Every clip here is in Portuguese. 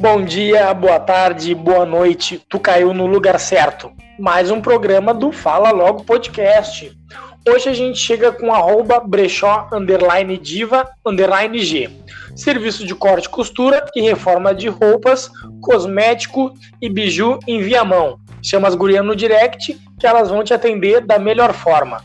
Bom dia, boa tarde, boa noite. Tu caiu no lugar certo. Mais um programa do Fala Logo Podcast. Hoje a gente chega com arroba brechó underline diva underline G. Serviço de corte, costura e reforma de roupas, cosmético e biju em Viamão. Chama as gurias no direct que elas vão te atender da melhor forma.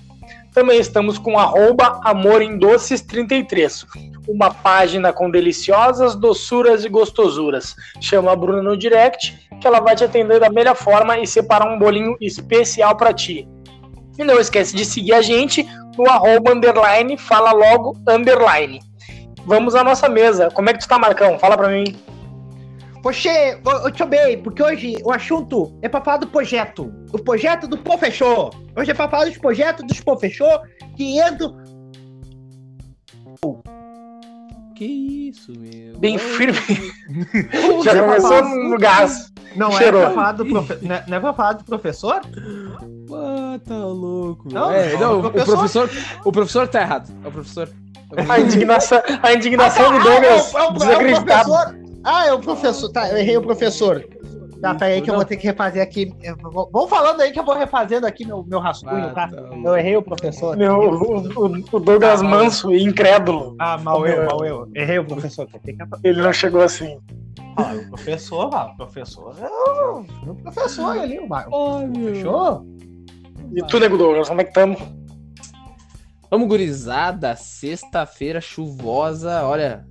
Também estamos com arroba Amor em Doces 33, uma página com deliciosas doçuras e gostosuras. Chama a Bruna no direct que ela vai te atender da melhor forma e separar um bolinho especial para ti. E não esquece de seguir a gente no arroba underline, fala logo underline. Vamos à nossa mesa. Como é que tu tá, Marcão? Fala pra mim. Poxa, eu te bem, porque hoje o assunto é pra falar do projeto. O projeto do professor. Hoje é pra falar dos projetos dos professor que entram. Que isso, meu? Bem firme. Já começou no gás. Não Cheirou. é pra falar do profe... não, é, não é pra falar do professor? Ah, tá louco. Não, é, não, não, o professor- o professor tá errado. É o professor. A indignação, a indignação do Douglas Ah, é o- é o- é o professor. Ah, é o professor. Tá, eu errei o professor. Tá, peraí que eu vou ter que refazer aqui. Vou- Vão falando aí que eu vou refazendo aqui meu, meu rascunho, Ah, tá? tá Eu errei o professor. Meu, o, o- o Douglas manso e incrédulo. Ah, mal eu, mal eu. Errei o professor. Ele não chegou assim. Ah, o professor, ah, o professor. é o- o professor ali, o Marco. Ai, meu. Fechou? E tu, nego Douglas, como é que tamo? Vamos, gurizada. Sexta-feira chuvosa. Olha,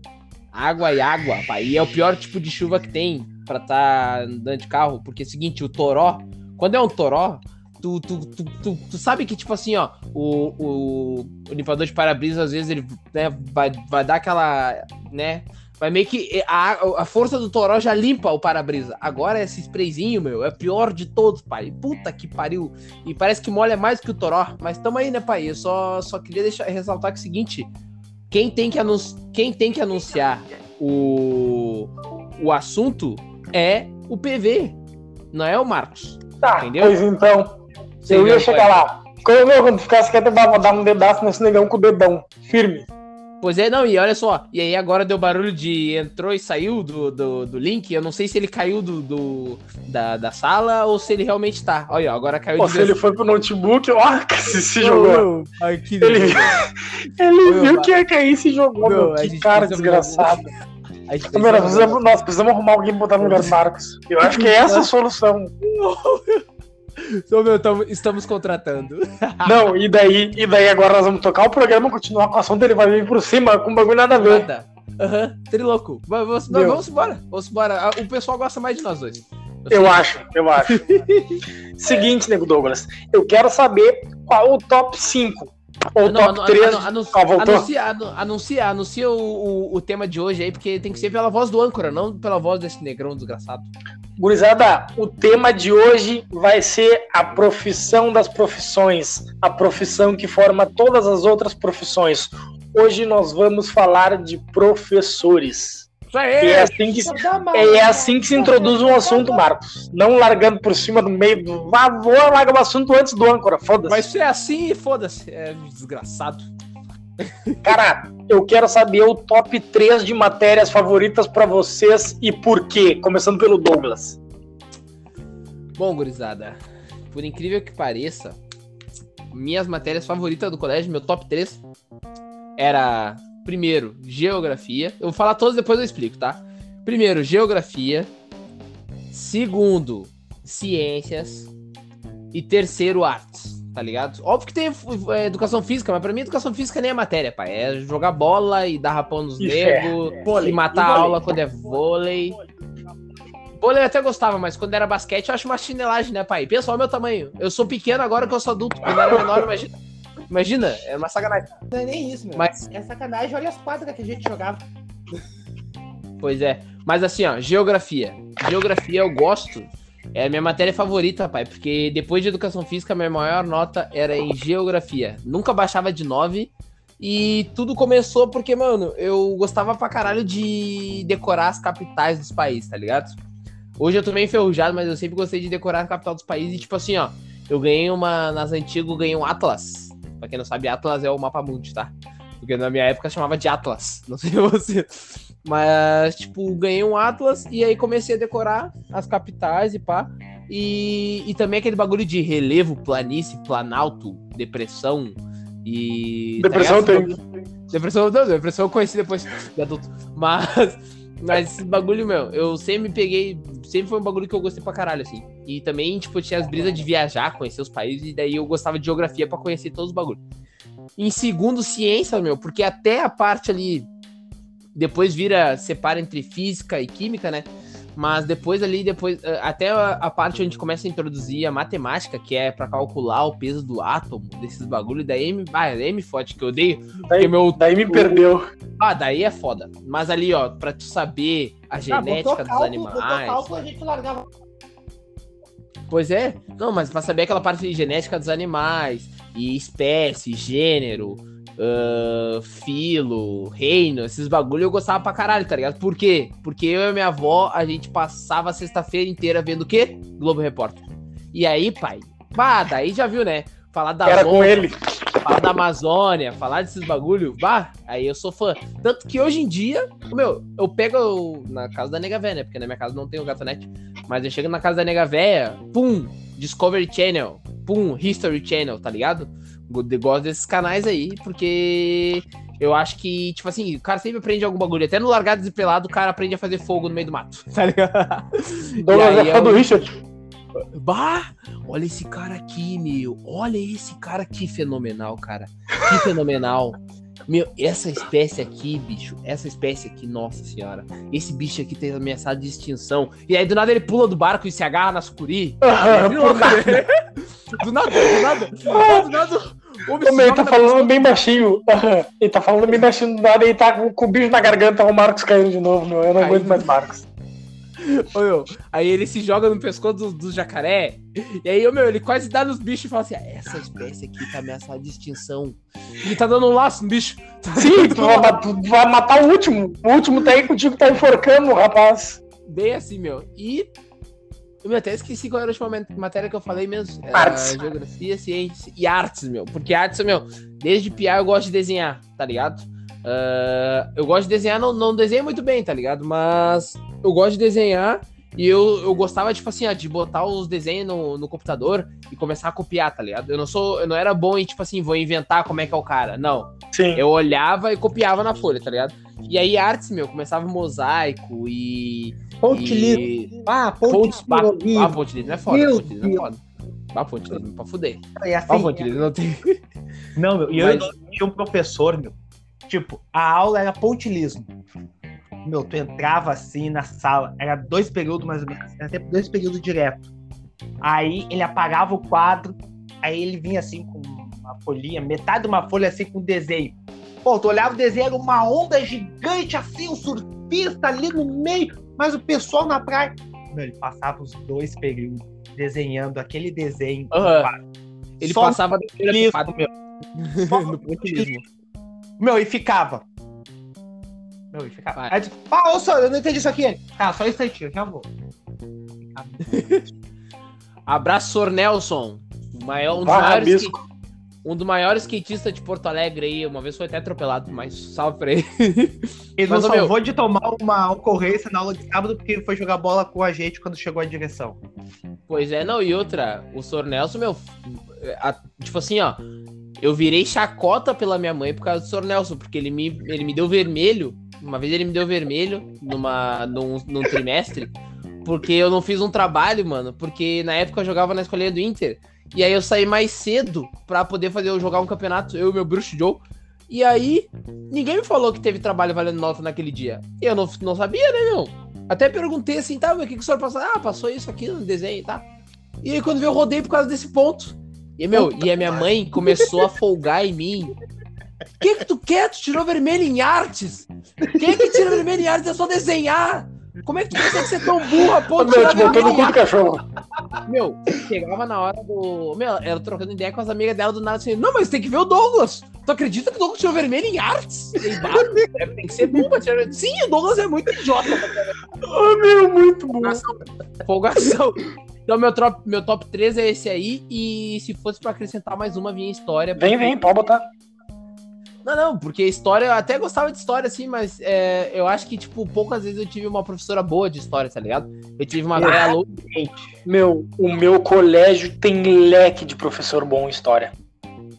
água e água, pai. E é o pior tipo de chuva que tem pra tá andando de carro. Porque é o seguinte, o toró, quando é um toró, tu, tu, tu, tu, tu sabe que, tipo assim, ó, o, o, o limpador de para-brisa, às vezes, ele né, vai, vai dar aquela, né... Vai meio que a, a força do toró já limpa o para-brisa. Agora esse sprayzinho, meu, é pior de todos, pai. Puta que pariu. E parece que molha mais que o toró. Mas tamo aí, né, pai? Eu só, só queria deixar, ressaltar que é o seguinte: quem tem que, anun quem tem que anunciar o, o assunto é o PV, não é o Marcos. Tá, Entendeu? pois então. Sim, eu ia chegar lá. Quando, quando ficasse quieto, eu vou dar um dedaço nesse negão com o dedão. Firme. Pois é, não, e olha só, e aí agora deu barulho de entrou e saiu do, do, do link, eu não sei se ele caiu do, do- da, da sala ou se ele realmente tá. Olha, agora caiu Pô, de se ele foi pro notebook, ó, se, se jogou. Ai, que Ele, delícia. ele Meu, viu que ia cair e se jogou, Meu, meu. Que cara desgraçado. A gente precisa- precisamos, nós precisamos arrumar alguém pra botar no lugar do Marcos. Eu acho que é essa a solução. Ô, meu, tamo- estamos contratando. Não, e daí, e daí agora nós vamos tocar o programa, continuar com o assunto, ele vai vir por cima com bagulho nada a ver. Nada. Aham, triloco. Vai- Vamos, vamos embora. Vamos embora. Ah, O pessoal gosta mais de nós dois. Eu acho, eu acho. Seguinte, nego Douglas, eu quero saber qual o top 5 ou Não, top anu- 3. anu- anu- Ah, voltou? anuncia, anu- anuncia, anuncia o, o, o tema de hoje aí, porque tem que ser pela voz do âncora, não pela voz desse negrão desgraçado. Gurizada, o tema de hoje vai ser a profissão das profissões, a profissão que forma todas as outras profissões. Hoje nós vamos falar de professores. Isso E é aí! assim que, é assim que se introduz um assunto, Marcos. Não largando por cima do meio do. Vá, vou largar o assunto antes do âncora, foda-se. Vai ser assim e foda-se. É desgraçado. Cara, eu quero saber o top 3 de matérias favoritas pra vocês e por quê. Começando pelo Douglas. Bom, gurizada, por incrível que pareça, minhas matérias favoritas do colégio, meu top 3, era, primeiro, geografia. Eu vou falar todos, depois eu explico, tá? Primeiro, geografia. Segundo, ciências. E terceiro, artes, tá ligado? Óbvio que tem é, educação física, mas pra mim educação física nem é matéria, pai. É jogar bola e dar rapão nos negros, Vôlei, e matar e a aula quando é vôlei. Vôlei eu até gostava, mas quando era basquete eu acho uma chinelagem, né, pai? O meu tamanho. Eu sou pequeno agora que eu sou adulto. Quando era menor, imagina. Imagina, é uma sacanagem. Não é nem isso, meu. Mas- É sacanagem, olha as quadras que a gente jogava. Pois é. Mas assim, ó, geografia. Geografia eu gosto. É a minha matéria favorita, pai. Porque depois de educação física, minha maior nota era em geografia. Nunca baixava de 9. E tudo começou porque, mano, eu gostava pra caralho de decorar as capitais dos países, tá ligado? Hoje eu tô meio enferrujado, mas eu sempre gostei de decorar a capital dos países. E, tipo assim, ó, eu ganhei uma. Nas antigas, eu ganhei um Atlas. Pra quem não sabe, Atlas é o mapa mundi, tá? Porque na minha época chamava de Atlas. Não sei você. Mas, tipo, ganhei um Atlas e aí comecei a decorar as capitais e pá. E, e também aquele bagulho de relevo, planície, planalto, depressão e. tá Depressão ligado? tem. Depressão, não, depressão eu conheci depois de adulto. Mas, mas esse bagulho, meu, eu sempre me peguei. Sempre foi um bagulho que eu gostei pra caralho, assim. E também, tipo, tinha as brisas de viajar, conhecer os países, e daí eu gostava de geografia pra conhecer todos os bagulhos. Em segundo, ciência, meu, porque até a parte ali. Depois vira, separa entre física e química, né? Mas depois ali, depois, eh, até a, parte onde começa a introduzir a matemática, que é pra calcular o peso do átomo, desses bagulhos, daí me, ah, daí me fode, que eu odeio. Daí, meu, daí me perdeu. ah, daí é foda. Mas ali, ó, pra tu saber a genética dos animais. Cálculo, a gente largava. Pois é. Não, mas pra saber aquela parte de genética dos animais, e espécie, gênero, ah, filo, reino, esses bagulho eu gostava pra caralho, tá ligado? Por quê? Porque eu e minha avó, a gente passava a sexta-feira inteira vendo o quê? Globo Repórter. E aí, pai, bah, daí já viu, né? Falar da Era com Amazônia, ele. falar da Amazônia, falar desses bagulho, bah, aí eu sou fã. Tanto que hoje em dia, meu, eu pego na casa da nega véia, né? Porque na minha casa não tem o gatonete. Mas eu chego na casa da nega véia, pum, Discovery Channel, pum, History Channel, tá ligado? Go- Gosto desses canais aí, porque eu acho que, tipo assim, o cara sempre aprende algum bagulho. Até no Largados e Pelado, o cara aprende a fazer fogo no meio do mato, tá ligado? Douglas é fã do Richard. Bah! Olha esse cara aqui, meu. Olha esse cara aqui, fenomenal, cara. Que fenomenal. Meu, essa espécie aqui, bicho, essa espécie aqui, nossa senhora. Esse bicho aqui tem ameaçado de extinção. E aí, do nada, ele pula do barco e se agarra na sucuri. Ah, por nada. Do nada, do nada. Ah, Do nada. O bicho Ô, meu, ele tá falando bem baixinho. Ele tá falando bem baixinho do nada e tá com, o bicho na garganta, o Marcos caindo de novo, meu. Eu não aguento mais Marcos. Ô, meu, aí ele se joga no pescoço do, do jacaré. E aí, ô, meu, ele quase dá nos bichos e fala assim: "Ah, essa espécie aqui tá ameaçada de extinção. E tá dando um laço no bicho. Sim, tu vai, tu vai matar o último. O último tá aí contigo, tá enforcando o rapaz. Bem assim, meu. E. Eu até esqueci qual era a última mat- matéria que eu falei mesmo. Artes. Geografia, ciência e artes, meu. Porque artes, meu, desde piar eu gosto de desenhar, tá ligado? Ah, eu gosto de desenhar, não, não desenho muito bem, tá ligado? Mas eu gosto de desenhar e eu, eu gostava, tipo assim, ó, de botar os desenhos no, no computador e começar a copiar, tá ligado? Eu não sou, eu não era bom em, tipo assim, vou inventar como é que é o cara. Não. Sim. Eu olhava e copiava na folha, tá ligado? E aí artes, meu, começava mosaico e. Pontilhismo. e... Ah, pontilhismo. ah, pontilhismo é foda, Meu pontilhismo é foda. Ah, pontilhismo é pra fuder. Ah, assim, pontilhismo não tem. Não, meu, e eu Mas- tinha um professor, meu. Tipo, a aula era pontilismo. Meu, tu entrava assim na sala, era dois períodos mais ou menos, era até dois períodos direto. Aí ele apagava o quadro, aí ele vinha assim com uma folhinha, metade de uma folha assim com desenho. Pô, tu olhava o desenho, era uma onda gigante assim, um surfista ali no meio, mas o pessoal na praia. Meu, ele passava os dois períodos desenhando aquele desenho. no quadro. Ele Só passava Isso, quadro, meu. no pontilhismo. Meu, e ficava. Meu, e ficava. Vai. Aí eu disse, ah, ô, só, eu não entendi isso aqui. Ele, Tá, só um instantinho, já vou. Abraço, Sor Nelson. O maior, um, dos maiores um dos maiores skatistas de Porto Alegre aí. Uma vez foi até atropelado, mas salve pra ele. Ele Mas, não meu- salvou de tomar uma ocorrência na aula de sábado porque ele foi jogar bola com a gente quando chegou à direção. Pois é, não, e outra, o Sr. Nelson, meu, a- tipo assim, ó, eu virei chacota pela minha mãe por causa do Sr. Nelson, porque ele me, ele me deu vermelho, uma vez ele me deu vermelho numa, num, num trimestre, porque eu não fiz um trabalho, mano, porque na época eu jogava na escolinha do Inter, e aí eu saí mais cedo pra poder fazer eu jogar um campeonato, eu e meu bruxo Joe, e aí ninguém me falou que teve trabalho valendo nota naquele dia, eu não, não sabia, né, meu? Até perguntei assim, tá, o que, que o senhor passou? Ah, passou isso aqui no desenho, tá? E aí quando veio eu rodei por causa desse ponto. E, meu, e a minha mãe começou a folgar em mim. O que que tu quer? Tu tirou vermelho em artes? Quem é que tira vermelho em artes? É só desenhar. Como é que tu consegue ser tão burra, pô? Meu, tirar te botou vermelho no em cu do cachorro. Meu, chegava na hora do. Meu, ela trocando ideia com as amigas dela do nada assim. Não, mas tem que ver o Douglas. Tu acredita que o Douglas tirou vermelho em artes? É, tem que ser burro pra tirar vermelho. Sim, o Douglas é muito idiota Ô, meu, muito bom. Folgação. Então, meu top, meu top 3 é esse aí. E se fosse pra acrescentar mais uma, vinha história. Vem, vem, pode botar. Não, não, porque história, eu até gostava de história, assim, mas é, eu acho que, tipo, poucas vezes eu tive uma professora boa de história, tá ligado? Eu tive uma velha louca. Meu, o meu colégio tem leque de professor bom em história.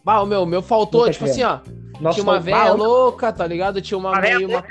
Bah, o meu, o meu faltou, tipo assim, ó. Nossa, tinha uma velha louca, tá ligado? Tinha uma meio uma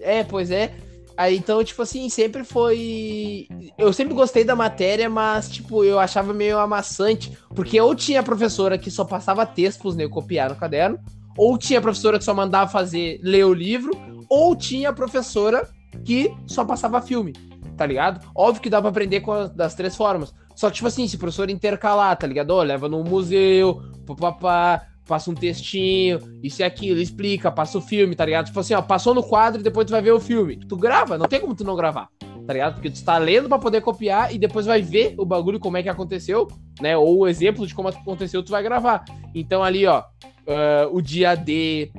É, pois é. Aí então, tipo assim, sempre foi. Eu sempre gostei da matéria, mas, tipo, eu achava meio amassante. Porque ou tinha professora que só passava texto pros nego copiar no caderno, ou tinha professora que só mandava fazer ler o livro, ou tinha professora que só passava filme, tá ligado? Óbvio que dá pra aprender com as, das três formas. Só que, tipo assim, se o professor intercalar, tá ligado? Ó, leva no museu, papapá, passa um textinho, isso e aquilo, explica, passa o filme, tá ligado? Tipo assim, ó, passou no quadro e depois tu vai ver o filme. Tu grava, não tem como tu não gravar, tá ligado? Porque tu está lendo pra poder copiar e depois vai ver o bagulho, como é que aconteceu, né? Ou o exemplo de como aconteceu, tu vai gravar. Então ali, ó, ah, o dia D,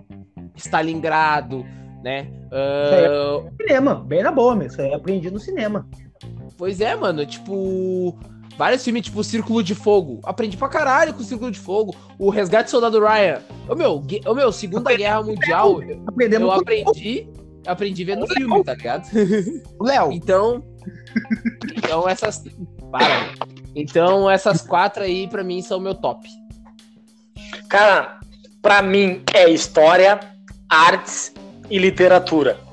Stalingrado, né? Ah, cinema, bem na boa, meu. Isso aí eu aprendi no cinema. Pois é, mano, tipo. Vários filmes, tipo Círculo de Fogo. Aprendi pra caralho com o Círculo de Fogo. O Resgate do Soldado Ryan. Ô meu, ô, meu Segunda Guerra Mundial, Aprendemos eu aprendi. Aprendi vendo filme, tá ligado? o Léo. Então. Então essas. Para. Então essas quatro aí, pra mim, são meu top. Cara, pra mim é história, artes e literatura.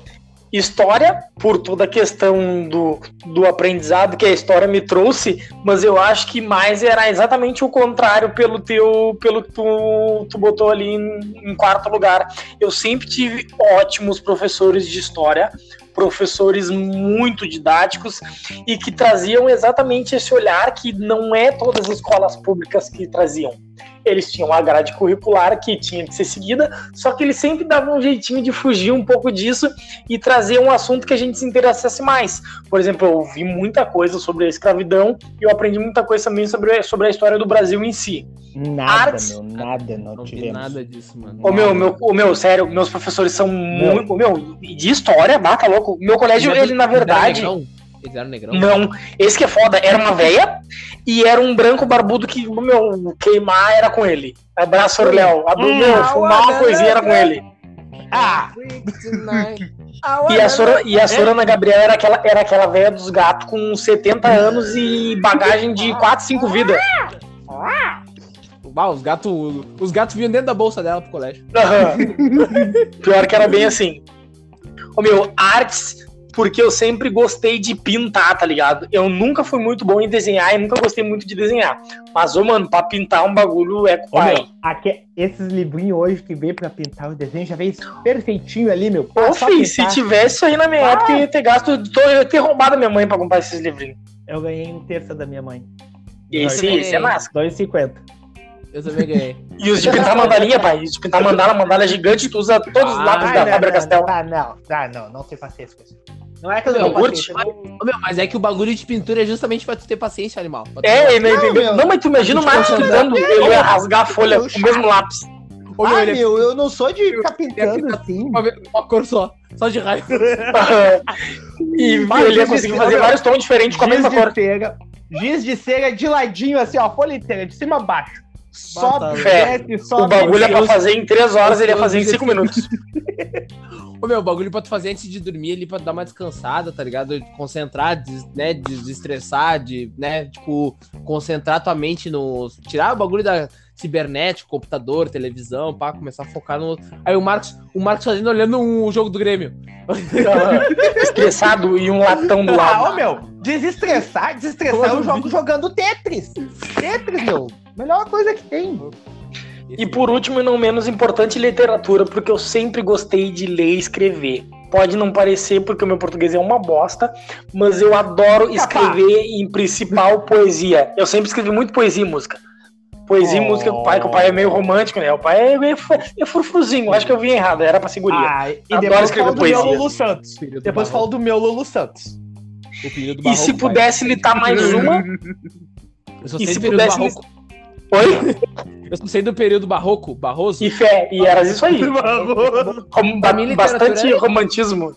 História, por toda a questão do, do aprendizado que a história me trouxe, mas eu acho que mais era exatamente o contrário pelo teu, pelo que tu, tu botou ali em, em quarto lugar. Eu sempre tive ótimos professores de história, professores muito didáticos e que traziam exatamente esse olhar que não é todas as escolas públicas que traziam eles tinham a grade curricular que tinha que ser seguida, só que eles sempre davam um jeitinho de fugir um pouco disso e trazer um assunto que a gente se interessasse mais. Por exemplo, eu vi muita coisa sobre a escravidão e eu aprendi muita coisa também sobre, sobre a história do Brasil em si. Nada, Artes. meu, nada não, Não tivemos. nada disso, mano. O meu, meu, o meu, sério, meus professores são muito. Meu, de história, bata louco. Meu colégio, ele, na verdade. negrão? Eles eram negrão? Não, esse que é foda, era uma véia e era um branco barbudo que, meu, queimar era com ele. Abraço, Orléo. Hum, meu, fumar uma coisinha era com ele. Ah! E a, Sora, e a Sorana Gabriel era aquela, era aquela velha dos gatos com 70 anos e bagagem de 4, 5 vidas. Ah, os gatos os gatos vinham dentro da bolsa dela pro colégio. Aham. Pior que era bem assim. Ô meu, artes, porque eu sempre gostei de pintar, tá ligado? Eu nunca fui muito bom em desenhar e nunca gostei muito de desenhar. Mas, ô, mano, pra pintar um bagulho é pai. aque- esses livrinhos hoje que veio pra pintar o desenho já veio perfeitinho ali, meu. Ô, Só filho, se tivesse isso aí na minha Ah. época, eu ia ter gasto. Eu ia ter roubado a minha mãe pra comprar esses livrinhos. Eu ganhei um terço da minha mãe. Esse, esse é massa. 2,50. Eu também ganhei. E os de pintar mandalinha, pai. Os de pintar mandala, mandala gigante, tu usa todos os Ah, lápis da não, Faber não, Castell. Ah, não, ah, não, não tem paciência com isso. Não é que eu não tenho curte. paciência. Ô, meu, mas é que o bagulho de pintura é justamente pra tu ter paciência, animal. Tu- É, ele não Não, entendeu. meu. Não, mas tu imagina o Marcos pintando, ele ia rasgar a folha com o mesmo lápis. Ô, meu, Ah, é meu, eu não sou de ficar pintando assim. uma, cor só. Só de raiva. e ele ia conseguir fazer vários tons diferentes com a Giz mesma de cor. cera, giz de cera de ladinho, assim, ó, a folha inteira, de cima a baixo. Velho. desce, sobe. O bagulho é pra fazer em 3 horas, ele ia fazer em Deus. 5 minutos. Ô, meu, o bagulho pra tu fazer antes de dormir ali, pra dar uma descansada, tá ligado? Concentrar, des, né, de desestressar, de, né, tipo, concentrar tua mente no... Tirar o bagulho da cibernética, computador, televisão, pá, começar a focar no... Aí o Marcos, o Marcos fazendo, olhando o jogo do Grêmio. Estressado e um latão do Ah, lado. ô, meu, desestressar, desestressar eu jogo jogando Tetris. Tetris, meu, melhor coisa que tem. E por último, e não menos importante, literatura, porque eu sempre gostei de ler e escrever. Pode não parecer, porque o meu português é uma bosta, mas eu adoro escrever, em principal, poesia. Eu sempre escrevi muito poesia e música. Poesia e Oh. música com o pai, que o pai é meio romântico, né? O pai é meio é frufruzinho, acho que eu vi errado, era pra seguria. Ah, e Adoro depois escrever fala do poesia. meu Lulu Santos. Filho do Depois fala do meu Lulu Santos. O filho do e se pudesse litar mais uma, e se do pudesse-. Oi? Eu só sei do período barroco, barroso. E fé, e era isso aí. Mim, literatura bastante é- romantismo.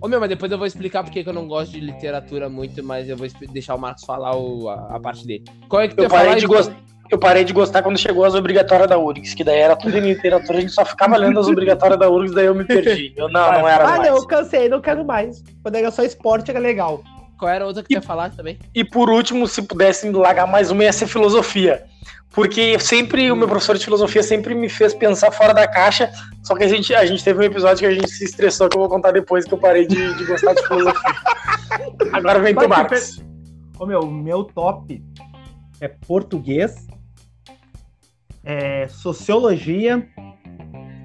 Ô meu, mas depois eu vou explicar porque que eu não gosto de literatura muito, mas eu vou deixar o Marcos falar o- a, a parte dele. Qual é que tu Eu ia parei falar, de gostar. eu parei de gostar quando chegou as obrigatórias da URGS, que daí era tudo em literatura, a gente só ficava lendo as obrigatórias da URGS, daí eu me perdi. Eu, não, não era Ah, mais. não, eu cansei, não quero mais. Quando era só esporte, era legal. Qual era a outra que tu ia falar também? E por último, se pudessem largar mais uma, ia ser filosofia. Porque sempre, o meu professor de filosofia sempre me fez pensar fora da caixa, só que a gente, a gente teve um episódio que a gente se estressou, que eu vou contar depois que eu parei de, de gostar de filosofia. Agora vem tu, Vai, Marcos. Ô, meu, meu top é português, é sociologia,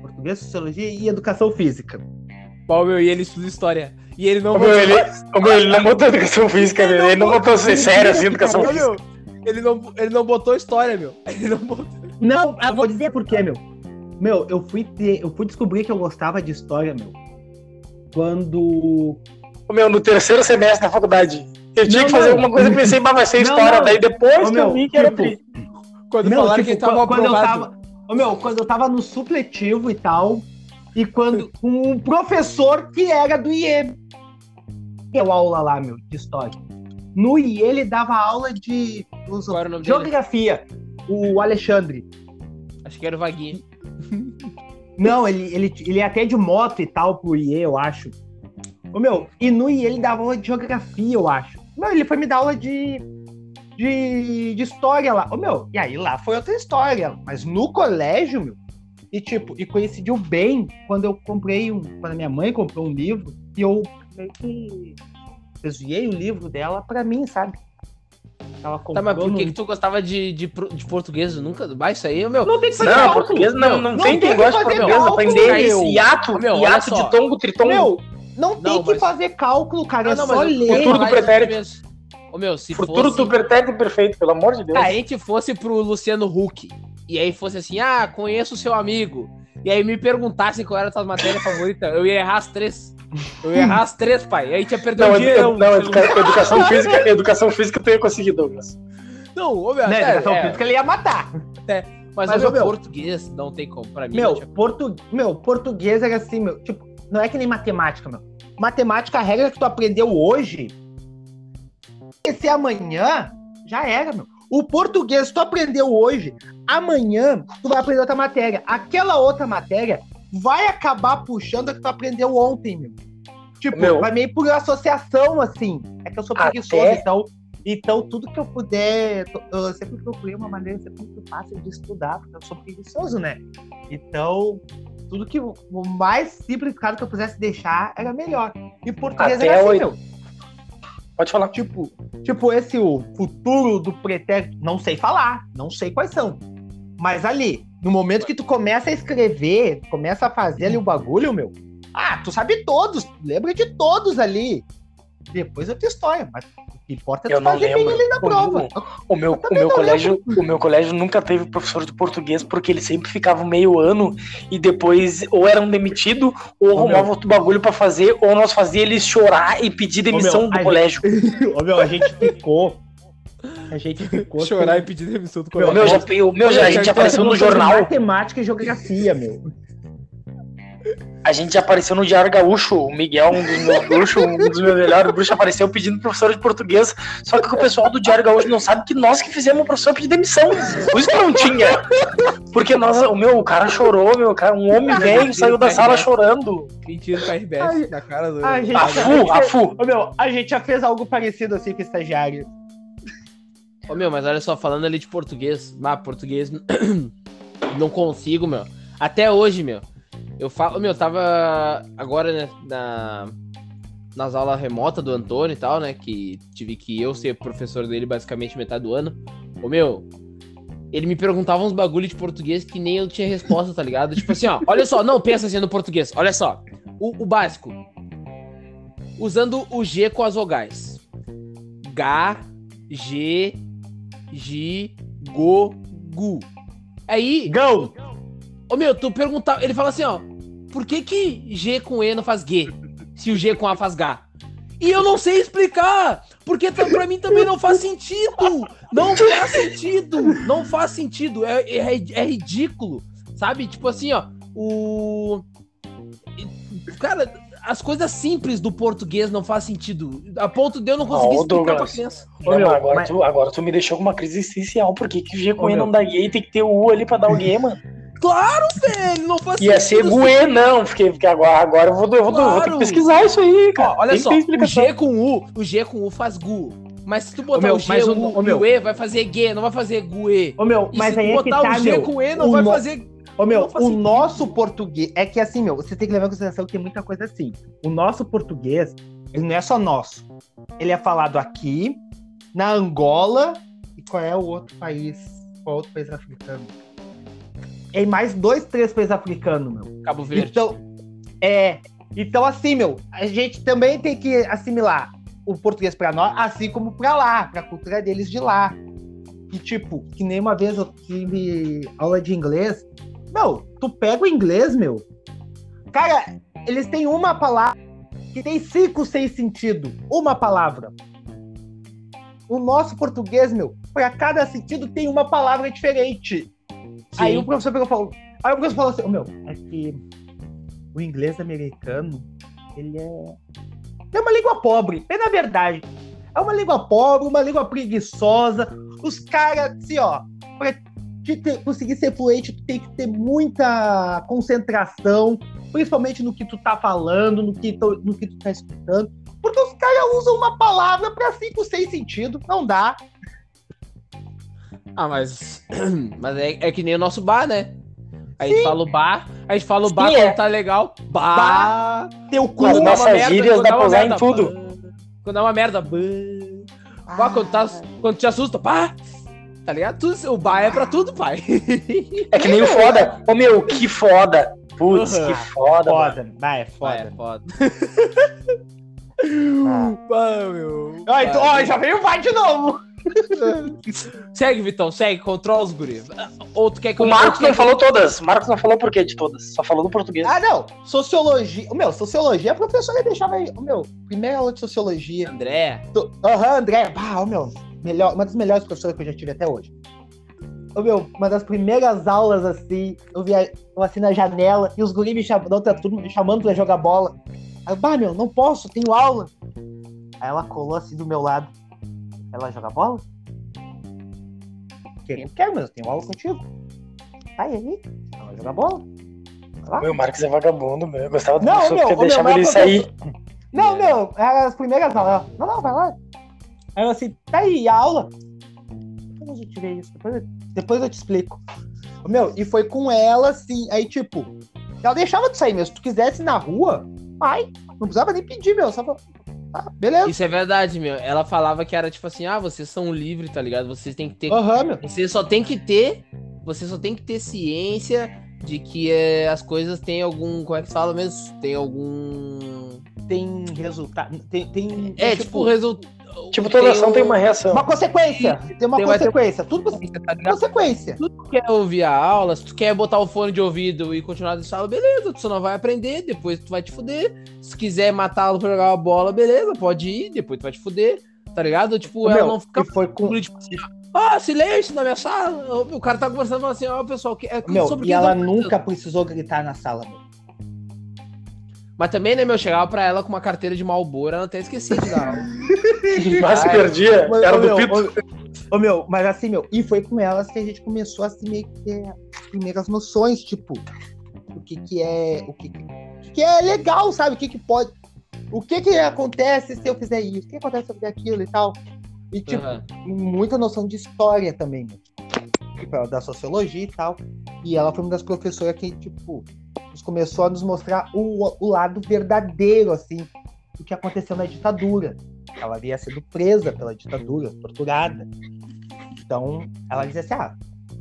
português, sociologia e educação física. Pô, meu, e ele estuda história. E ele não Ô, meu, ele, ô, meu, ele não botou educação física, meu, ele não botou sério assim, educação física. Meu, ele não, ele não botou história, meu. Ele não botou. Não, eu vou dizer por quê, meu. Meu, eu fui ter, eu fui descobrir que eu gostava de história, meu. Quando Ô, meu, no terceiro semestre da faculdade. Eu tinha Não, que fazer não. alguma coisa e pensei, mas vai ser Não, história. não. daí depois Ô, que meu, eu vi que era tipo. Quando Não, falaram tipo, que tava quando eu tava. Ô, meu, quando eu tava no supletivo e tal, e quando com um professor que era do IE. Deu aula lá, meu, de história. No IE ele dava aula de Qual era o nome dele? geografia. O Alexandre. Acho que era o Vaguinho. Não, ele, ele, ele é até de moto e tal pro IE, eu acho. Ô, meu, e no IE ele dava aula de geografia, eu acho. Meu, ele foi me dar aula de, de, de história lá. Ô, meu, e aí lá foi outra história. Mas no colégio, meu, e tipo, e coincidiu bem quando eu comprei um. Quando a minha mãe comprou um livro, e eu meio que desviei o livro dela pra mim, sabe? Ela comprou Tá, mas por no- que, que tu gostava de, de, de português? Eu nunca. Vai, isso aí, meu. Não tem que fazer Não, cálculo. português não, não, Não tem tem quem que gosta de português. cálculo, Aprender meu. hiato, Meu, olha hiato só. de tongo, tritongo. Meu, não tem Não, que mas- fazer cálculo, cara. Ah, é não, só mas eu- ler. Futuro do pretérito. Ô, meu, se Futuro fosse... do pretérito perfeito, pelo amor de Deus. a gente fosse pro Luciano Huck e aí fosse assim, ah, conheço o seu amigo. E aí me perguntassem qual era a tua matéria favorita, eu ia errar as três. Eu ia errar as três, pai. E aí tinha perdido Não, um dia. edu- não, educa- educação física, educação física tu ia conseguir, Douglas. Não, ô, meu, Né, é, educação é, física ele ia matar. mas, Mas, ô, ô, meu, português não tem como. Pra mim, Meu, tinha- portu... meu, português era assim, meu. Tipo, não é que nem matemática, meu. Matemática, a regra que tu aprendeu hoje, esse amanhã, já era, meu. O português tu aprendeu hoje, amanhã tu vai aprender outra matéria. Aquela outra matéria vai acabar puxando a que tu aprendeu ontem, meu. Tipo, Meu. vai meio por associação, assim. É que eu sou Até- preguiçoso, então. Então, tudo que eu puder. Eu sempre procurei uma maneira sempre muito fácil de estudar, porque eu sou preguiçoso, né? Então, tudo que o mais simplificado que eu pudesse deixar era melhor. E português Até era assim, meu. Pode falar. Tipo, tipo, esse o futuro do pretérito, não sei falar, não sei quais são. Mas ali, no momento que tu começa a escrever, começa a fazer ali o bagulho, meu. Ah, tu sabe todos, lembra de todos ali. Depois é tua história, mas o que importa é tu fazer bem lembro. ali na O- prova. O meu, o também meu não colégio, o meu colégio nunca teve professor de português porque ele sempre ficava meio ano e depois ou eram demitidos ou Ô, arrumavam outro bagulho pra fazer ou nós fazia eles chorar e pedir demissão meu, do colégio. Ô, meu, a gente ficou. A gente ficou. Chorar e pedir demissão do O colégio. meu já, o meu já, a gente já apareceu no jornal. Matemática e geografia, meu. A gente já apareceu no Diário Gaúcho, o Miguel, um dos meus bruxos, um dos meus melhores bruxos, apareceu pedindo professor de português. Só que o pessoal do Diário Gaúcho não sabe que nós que fizemos o professor pedir demissão. Por isso que não tinha. Porque nós, o meu, o cara chorou, meu, cara, um homem velho saiu da sala chorando. Mentira do Ai, KRBS na cara do. a gente- A Fu, a Fu. Ô, meu, a gente já fez algo parecido assim com o estagiário. Ô, meu, mas olha só, falando ali de português. Ah, português. não consigo, meu. Até hoje, meu. Eu falo, meu, tava agora, né, na, nas aulas remotas do Antônio e tal, né? Que tive que eu ser professor dele basicamente metade do ano. Ô, meu, ele me perguntava uns bagulho de português que nem eu tinha resposta, tá ligado? Tipo assim, ó, olha só, não pensa assim no português, olha só. O, o básico. Usando o G com as vogais. G, G, G, Go, Gu. Aí, Go! Ô meu, tu perguntava. Ele fala assim, ó. Por que que G com E não faz G? Se o G com A faz G? E eu não sei explicar! Porque pra mim também não faz sentido! Não faz sentido! Não faz sentido! É, é, é ridículo! Sabe? Tipo assim, ó. O. Cara, as coisas simples do português não faz sentido. A ponto de eu não conseguir o explicar pra Douglas. criança. Ô, Não, meu, agora, mas- tu, agora tu me deixou com uma crise existencial. Por que, que o G com Ô, E não dá gay? Tem que ter o U ali pra dar o gay, mano. Claro, velho, não faz Ia ser. Guê, não. Fiquei, fiquei agora, agora eu vou, eu vou, eu vou ter que Claro. pesquisar isso aí, cara. Ó, olha Tem só, o. G com U, o G com U faz gu. Mas se tu botar meu, o G mas o- e meu. o E, vai fazer G, não vai fazer guê. Ô, meu, E mas se aí tu é que botar tá, o G meu. com E, não vai no- fazer... Ô, meu, o nosso português. É que assim, meu, você tem que levar em consideração que tem muita coisa assim. O nosso português, ele não é só nosso. Ele é falado aqui, na Angola. E qual é o outro país? Qual é o outro país africano? Em mais dois, três países africanos, meu. Cabo Verde. Então, é. Então, assim, meu, a gente também tem que assimilar o português pra nós, assim como pra lá, pra cultura deles de lá. E, tipo, que nem uma vez eu tive aula de inglês. Meu, tu pega o inglês, meu. Cara, eles têm uma palavra que tem cinco, seis sentido. Uma palavra. O nosso português, meu, pra cada sentido tem uma palavra diferente. Aí o professor pegou falou. Aí o professor falou assim, "Ô, meu, é que o inglês americano, ele é. É uma língua pobre, é na verdade. É uma língua pobre, uma língua preguiçosa. Os caras, assim, ó, pra te ter- conseguir ser fluente, tu tem que ter muita concentração, principalmente no que tu tá falando, no que tu, no que tu tá escutando. Porque os caras usam uma palavra pra cinco, seis sentidos. Não dá. Ah, mas. Mas é, é que nem o nosso bar, né? A gente fala o bar, a gente fala o bar Sim, quando é. tá legal. Bar. Teu cu. As Quando dá uma nossas merda, gírias quando dá pra uma usar em merda, tudo. bah. Quando dá uma merda, bah. Bah, quando, tá, quando te assusta, pá. Tá ligado? Tudo, o bar é pra tudo, pai. É que nem o foda. Ô meu, que foda. Putz, Uhum. que foda. Foda, vai, é Vai, é foda. foda. Ah. Pá, meu. Ó, então, ó, já veio o vai de novo. Segue, Vitão, segue, controla os guri. Ou tu quer que O Marcos não quer falou todas. O Marcos não falou por quê de todas. Só falou do português. Ah, não. Sociologia. O meu, sociologia, a professora deixava aí. O meu, primeira aula de sociologia. André. Aham, André. Ah, o meu, melhor, uma das melhores professoras que eu já tive até hoje. O meu, uma das primeiras aulas assim, eu via eu assim na janela e os guris me chamando, da outra turma me chamando pra jogar bola. Aí eu, bah, meu, não posso, tenho aula. Aí ela colou assim do meu lado. Ela joga bola? Querendo, quero, mas eu tenho aula contigo. Vai aí, ela vai jogar bola. Vai lá. Meu, o Marcos é vagabundo, meu. Eu gostava do Não, professor meu, porque deixava ele sair. Não, meu, era as primeiras aulas. Ela, Não, não, vai lá. Aí eu assim, tá aí, a aula. Depois eu te isso, depois eu, depois eu te explico. Meu, e foi com ela, assim, aí tipo, ela deixava de sair mesmo. Se tu quisesse ir na rua, vai. Não precisava nem pedir, meu. Só ah, beleza. Isso é verdade, meu. Ela falava que era tipo assim: ah, vocês são livres, tá ligado? Vocês têm que ter. Aham, meu. Você só tem que ter. Você só tem que ter ciência de que é, as coisas têm algum. Como é que se fala mesmo? Tem algum. Tem resultado. Tem, tem, É, tem, tipo, resultado. Tipo, toda ação tem uma reação. uma consequência. Tem uma Tem- vai ter- consequência. Tudo com Tá ligado? consequência. Se tu quer ouvir a aula, se tu quer botar o fone de ouvido e continuar de sala, beleza, tu só não vai aprender, depois tu vai te fuder. Se quiser matá-lo pra jogar uma bola, beleza, pode ir, depois tu vai te fuder, tá ligado? Tipo, ela Meu, não fica foi com, tipo assim, ah, silêncio na minha sala. O cara tá conversando assim, ó, pessoal, que é Meu, sobre e que ela nunca precisou gritar na sala, meu. Mas também, né, meu, chegava pra ela com uma carteira de Malboro, ela até esquecia de dar aula. Mas se Ai, perdia. Mas, Era ô, do meu, Pito. Ô, ô, meu, mas assim, meu, e foi com elas que a gente começou a assim, meio que ter as primeiras noções, tipo, o que que é, o que, o que que é legal, sabe? O que que pode, o que que acontece se eu fizer isso, o que acontece se eu fizer aquilo e tal. E, tipo, Aham. muita noção de história também, meu. Ela da sociologia e tal. E ela foi uma das professoras que, tipo, nos começou a nos mostrar o, o lado verdadeiro, assim, do que aconteceu na ditadura. Ela havia sido presa pela ditadura, torturada. Então, ela dizia assim: ah,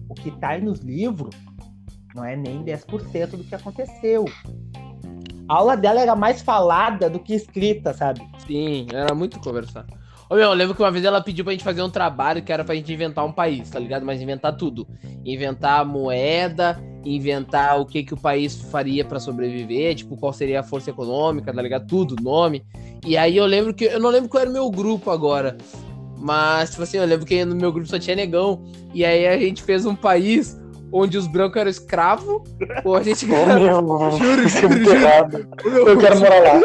o que tá aí nos livros não é nem 10% do que aconteceu. A aula dela era mais falada do que escrita, sabe? Sim, era muito conversar. Ô, meu, eu lembro que uma vez ela pediu pra gente fazer um trabalho que era pra gente inventar um país, tá ligado? Mas inventar tudo. Inventar a moeda, inventar o que que o país faria pra sobreviver, tipo, qual seria a força econômica, tá ligado? Tudo, nome. E aí eu lembro que. Eu não lembro qual era o meu grupo agora. Mas, tipo assim, eu lembro que no meu grupo só tinha negão. E aí a gente fez um país onde os brancos eram escravos, ou a gente. Ô, meu, Juro, isso é muito juro, meu, Eu quero morar lá.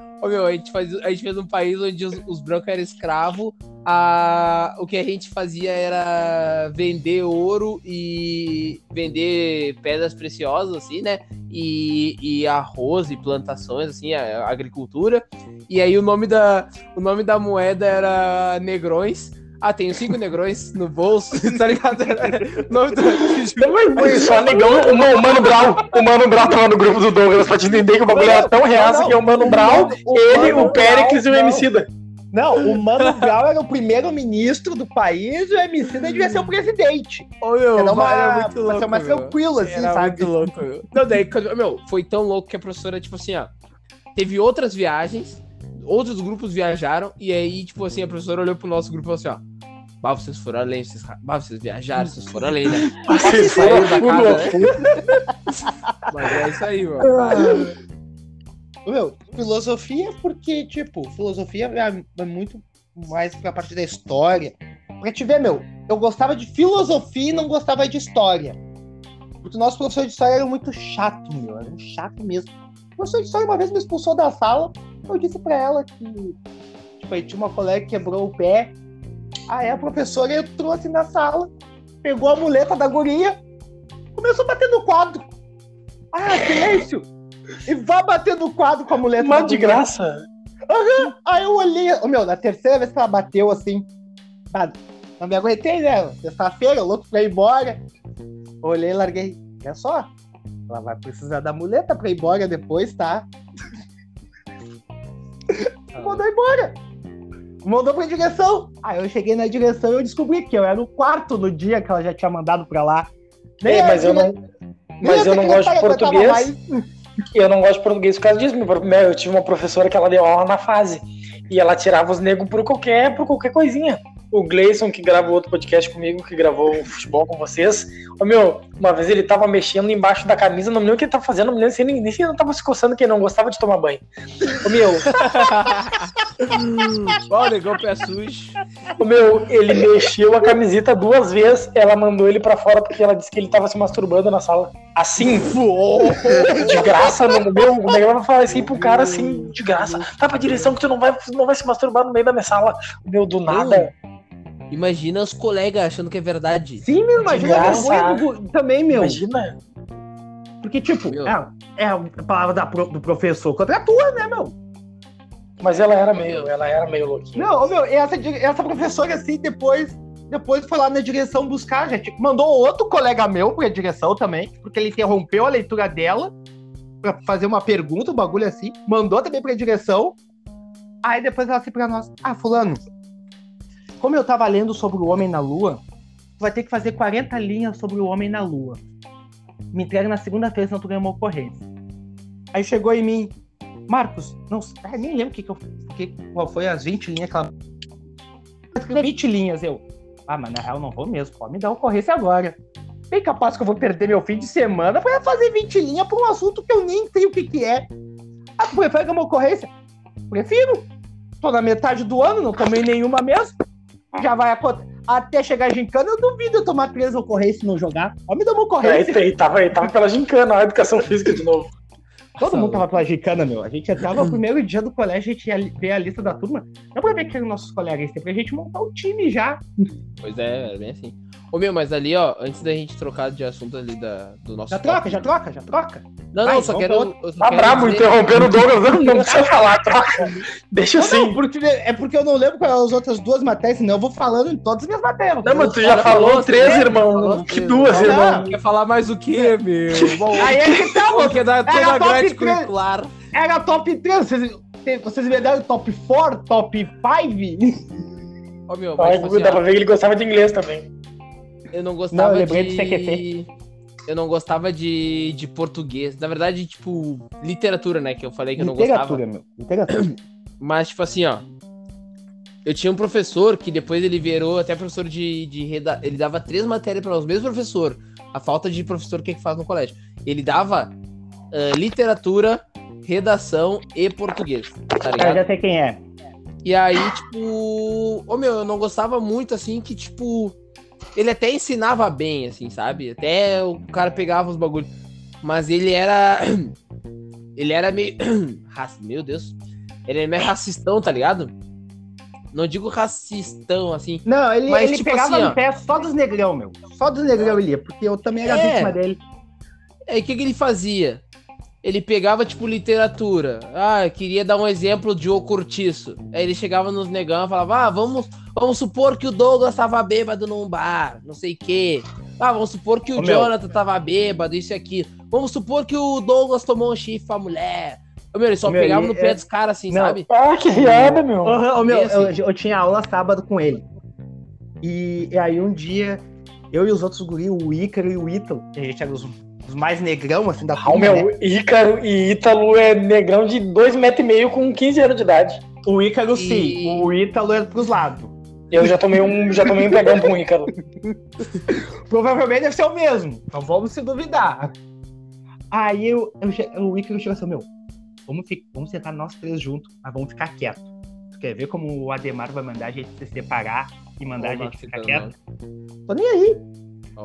Ô, meu, a gente, faz, a gente fez um país onde os, os brancos eram escravos. A, o que a gente fazia era vender ouro e vender pedras preciosas, assim, né? E, e arroz e plantações, assim, a, a agricultura. E aí o nome da, o nome da moeda era Negrões. Ah, tenho cinco negrões no bolso, tá ligado? O nome do... Foi só negão. O Ma- o Mano Brown. O Mano Brown tava no grupo do Douglas pra te entender que o bagulho era tão reaça não, que é o Mano Brown, ele, Mano o Péricles e o não. Emicida. Não, o Mano Brown era o primeiro-ministro do país e o MC devia ser o presidente. Ô, meu, Era uma, era muito louco, ser mais meu. tranquilo, assim, Era sabe? muito louco, meu. Não, daí, meu, foi tão louco que a professora, tipo assim, ó, teve outras viagens, outros grupos viajaram, e aí, tipo assim, a professora olhou pro nosso grupo e falou assim, ó, bah, vocês foram além, vocês, bah, vocês viajaram, vocês foram além, né? Vocês Saiu foram da casa, né? Mas é isso aí, mano. Meu, filosofia porque, tipo, filosofia é é muito mais pra parte da história. Pra te ver, meu, eu gostava de filosofia e não gostava de história. Porque o nosso professor de história era muito chato, meu. Era um chato mesmo. O professor de história uma vez me expulsou da sala. Eu disse pra ela que, tipo, aí tinha uma colega que quebrou o pé. Aí a professora entrou assim na sala, pegou a muleta da guria, começou a bater no quadro. Ah, silêncio! E vai bater no quadro com a muleta da Mas de guria. graça. Aí eu olhei, ô, meu, na terceira vez que ela bateu assim, ah, não me aguentei, né? Sexta-feira, louco pra ir embora. Olhei larguei. Olha só, ela vai precisar da muleta pra ir embora depois, tá? Mandou embora. Mandou pra direção. Aí eu cheguei na direção e eu descobri que eu era o quarto no dia que ela já tinha mandado pra lá. É, mas eu não. Mas eu não gosto de português. Eu não gosto de português por causa disso. Eu tive uma professora que ela deu aula na fase. E ela tirava os negros por qualquer, por qualquer coisinha. O Gleison, que gravou outro podcast comigo, que gravou o futebol com vocês. Ô, meu, uma vez ele tava mexendo embaixo da camisa, não me lembro o que ele tava fazendo, não me lembro se ele, nem se ele não tava se coçando, que ele não gostava de tomar banho. Ô, meu, Ó, o negão pé sujo. ô, meu, ele mexeu a camiseta duas vezes, ela mandou ele pra fora porque ela disse que ele tava se masturbando na sala. Assim, de graça, no meu, como é que ela vai falar assim pro cara assim, de graça? Vai pra direção que tu não vai, não vai se masturbar no meio da minha sala. Meu, do nada. Imagina os colegas achando que é verdade. Sim, meu, imagina a vergonha do também, meu. Imagina. Porque, tipo, Meu. é, é a palavra da pro- do professor contra a tua, né, meu? Mas ela era meio, ela era meio louquinha. Não, meu, essa, essa professora, assim, depois, depois foi lá na direção buscar, tipo, mandou outro colega meu pra direção também, porque ele interrompeu a leitura dela pra fazer uma pergunta, um bagulho assim, mandou também pra direção. Aí depois ela assim pra nós, ah, fulano, como eu tava lendo sobre o Homem na Lua, tu vai ter que fazer 40 linhas sobre o Homem na Lua. Me entrega na segunda-feira, senão tu ganha uma ocorrência. Aí chegou em mim, Marcos, não, ah, nem lembro o que, que eu que, qual foi as 20 linhas que ela. 20 linhas, eu. Ah, mas na real não vou mesmo, pode me dar ocorrência agora. Bem capaz que eu vou perder meu fim de semana pra fazer 20 linhas pra um assunto que eu nem sei o que, que é. Ah, tu prefere uma ocorrência? Prefiro. Tô na metade do ano, não tomei nenhuma mesmo. Já vai acontecer. Até chegar a gincana, eu duvido eu tomar três ocorrências e não jogar. Ó, me dá uma ocorrência. ele, tava, ele tava pela gincana, a educação física de novo. Todo mundo tava pela gincana, meu. A gente entrava no primeiro dia do colégio, a gente ia ver a lista da turma. Não pra ver quem eram nossos colegas, tem pra gente montar um time já. Pois é, é bem assim. Ô meu, mas ali, ó, antes da gente trocar de assunto ali da, do nosso. Já troca, já troca, já troca. Não, Vai, não, só quero. só Tá quero brabo dizer- interrompendo o Douglas, não, não precisa falar, troca. Deixa Não, assim. não, porque, é porque eu não lembro quais as outras duas matérias, senão eu vou falando em todas as minhas matérias. Não, mas tu já falou falou, três, né? irmão. Falou Que três, duas, não, irmão. não. Quer falar mais o quê, meu? Bom, Aí é que tá, Porque mano. dá toda Era a top grade curricular. Era top 3. Vocês, vocês me deram top 4, top 5? Ô meu, mas tipo assim, dá ó, pra ver que ele gostava de inglês também. Eu não gostava Não, eu lembrei de. do CQP. Eu não gostava de, de português. Na verdade, tipo, literatura, né? Que eu falei que eu não Literatura, gostava. meu. Literatura. Mas, tipo assim, ó. Eu tinha um professor que depois ele virou até professor de, de reda... Ele dava três matérias para os mesmos professor. A falta de professor que, é que faz no colégio. Ele dava ah, literatura, redação e português. Tá Eu ligado? já sei quem é. E aí, tipo. Ô meu, eu não gostava muito assim que, tipo. Ele até ensinava bem, assim, sabe? Até o cara pegava os bagulhos. Mas ele era. Ele era meio. Meu Deus. Ele era meio racistão, tá ligado? Não digo racistão, assim. Não, ele, Mas, ele tipo pegava assim, no pé só dos negrão, meu. Só dos negrão ele ia, porque eu também era É. vítima dele. Aí o que, que ele fazia? Ele pegava, tipo, literatura. Ah, eu queria dar um exemplo de O Curtiço. Aí ele chegava nos negão e falava: Ah, vamos, vamos supor que o Douglas tava bêbado num bar, não sei o quê. Ah, vamos supor que o Ô, meu. Jonathan tava bêbado, isso e aquilo. Vamos supor que o Douglas tomou um chifre pra mulher. Ô, meu, ele só meu, pegava e no pé é- dos caras assim, Não. sabe? Ah, que piada, meu. Ô, meu, assim- eu, eu tinha aula sábado com ele. E, e aí um dia, eu e os outros guri, o Ícaro e o Ítalo, que a gente era os, os mais negrão, assim, da Ah, o turma, né? meu, Ícaro e Ítalo é negrão de 2,5 metros e meio com 15 anos de idade. O Ícaro E- sim, o Ítalo era pros lados. Eu já tomei um, já tomei um pegão com o Ícaro. Provavelmente deve ser o mesmo. Não vamos se duvidar. Aí eu, eu, o Ícaro chegou assim, meu, vamos, fi- vamos sentar nós três juntos, mas vamos ficar quietos. Tu quer ver como o Ademar vai mandar a gente se separar e mandar a gente ficar quieto? Tô nem aí.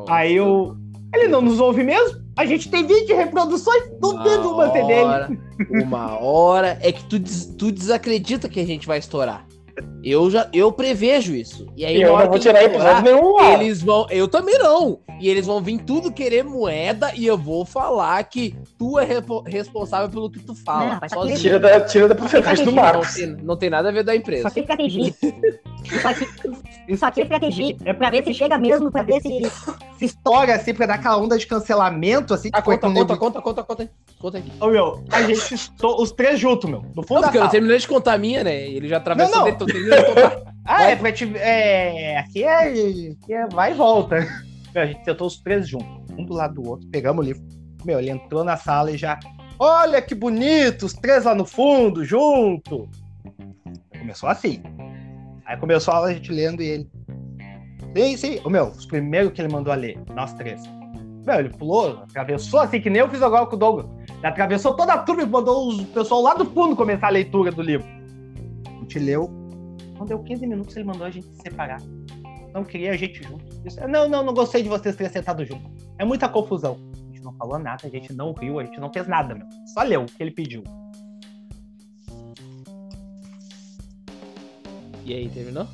Aí eu. Ele não nos ouve mesmo? A gente tem 20 reproduções, duvido uma ser dele. hora, uma hora. É que tu, des- tu desacredita que a gente vai estourar. Eu já eu prevejo isso. E aí, E eu não vou tirar episódio nenhum lá. Eles vão. Eu também não. E eles vão vir tudo querer moeda e eu vou falar que tu é repo- responsável pelo que tu fala. Não, sozinho. Tira da, tira da porcentagem do Não Marcos. tem, não tem nada a ver da Só empresa. que estratégia. Só que, só estratégia. É pra ver se chega mesmo, pra ver se. Se estoura assim pra dar aquela onda de cancelamento, assim, Ah, conta, conta, conta, conta, conta aí. Conta aí. Ô, meu, a gente estou os três juntos, meu. No fundo Não, da porque eu não terminei de contar a minha, né? Ele já atravessou Não, não. Tô de contar. Ah, Vai. é pra te. É. Aqui é. Aqui é vai e volta. A gente sentou os três juntos, um do lado do outro, pegamos o livro. Meu, ele entrou na sala e já. Olha que bonito, os três lá no fundo, junto. Começou assim. Aí começou a aula a gente lendo e ele. Sim, sim. O meu, os primeiros que ele mandou a ler, nós três. Meu, ele pulou, atravessou assim, que nem eu fiz agora com o Douglas. Ele atravessou toda a turma e mandou o pessoal lá do fundo começar a leitura do livro. A gente leu. Quando deu 15 minutos, ele mandou a gente se separar. Não queria a gente junto. Disse, não, não, não gostei de vocês terem sentado junto. É muita confusão. A gente não falou nada, a gente não riu, a gente não fez nada, meu. Só leu o que ele pediu. E aí, terminou?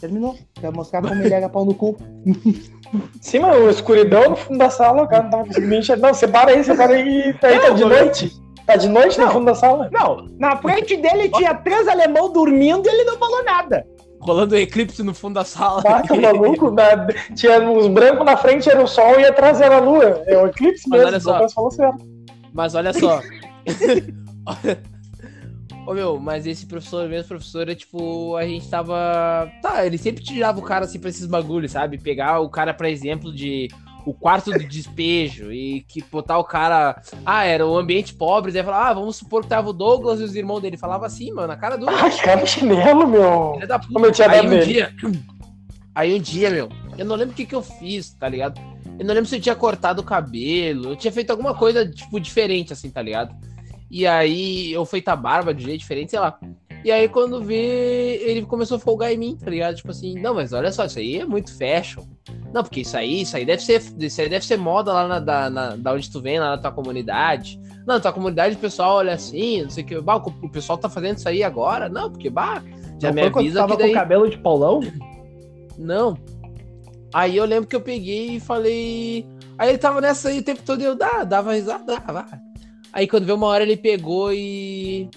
Terminou. Pra mostrar como ele era pau no cu. Sim, mano, escuridão no fundo da sala, o cara não tava conseguindo enxergar. Não, separa aí, separa aí. Tá, aí, tá de noite. Tá de noite no Não. fundo da sala. Não, na frente dele tinha três alemão dormindo e ele nada. Rolando um eclipse no fundo da sala. Baca, maluco. na- tinha os brancos na frente, era o sol e atrás era a lua. É o eclipse Mas mesmo. olha só. falou certo. Mas olha só. Ô meu, mas esse professor, mesmo professor, é tipo, a gente tava. Tá, ele sempre tirava o cara assim pra esses bagulhos, sabe? Pegar o cara, pra exemplo, de o quarto do despejo e que botar o cara. Ah, era um ambiente pobre, daí falar, ah, vamos supor que tava o Douglas e os irmãos dele. Falava assim, mano, a cara do. Ah, cara chinelo, meu. Filha da puta. Como eu tinha Aí um nele. dia. Aí um dia, meu, eu não lembro o que, que eu fiz, tá ligado? Eu não lembro se eu tinha cortado o cabelo, eu tinha feito alguma coisa, tipo, diferente, assim, tá ligado? E aí, eu feito a barba de jeito diferente, sei lá. E aí, quando vê, ele começou a folgar em mim, tá ligado? Tipo assim, não, mas olha só, isso aí é muito fashion. Não, porque isso aí, isso aí deve ser, isso aí deve ser moda lá na, da, na, da onde tu vem, lá na tua comunidade. Não, na tua comunidade o pessoal olha assim, não sei o que. Bah, o pessoal tá fazendo isso aí agora? Não, porque, bah, já Não me avisa tava que daí... com o cabelo de paulão? Não. Aí eu lembro que eu peguei e falei. Aí ele tava nessa aí o tempo todo e eu dava, dava risada, dava. Aí quando veio uma hora ele pegou e.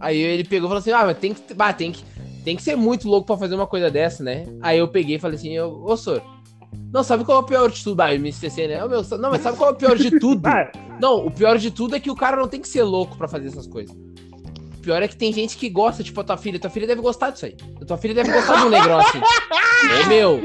Aí ele pegou e falou assim: Ah, mas tem que, bah, tem que, tem que ser muito louco pra fazer uma coisa dessa, né? Aí eu peguei e falei assim: eu, Ô, senhor, não, sabe qual é o pior de tudo? Ah, eu me esqueci, né? Ô, meu, não, mas sabe qual é o pior de tudo? Não, o pior de tudo é que o cara não tem que ser louco pra fazer essas coisas. O pior é que tem gente que gosta, tipo a tua filha. Tua filha deve gostar disso aí. A tua filha deve gostar de um negrão assim. Ô, meu,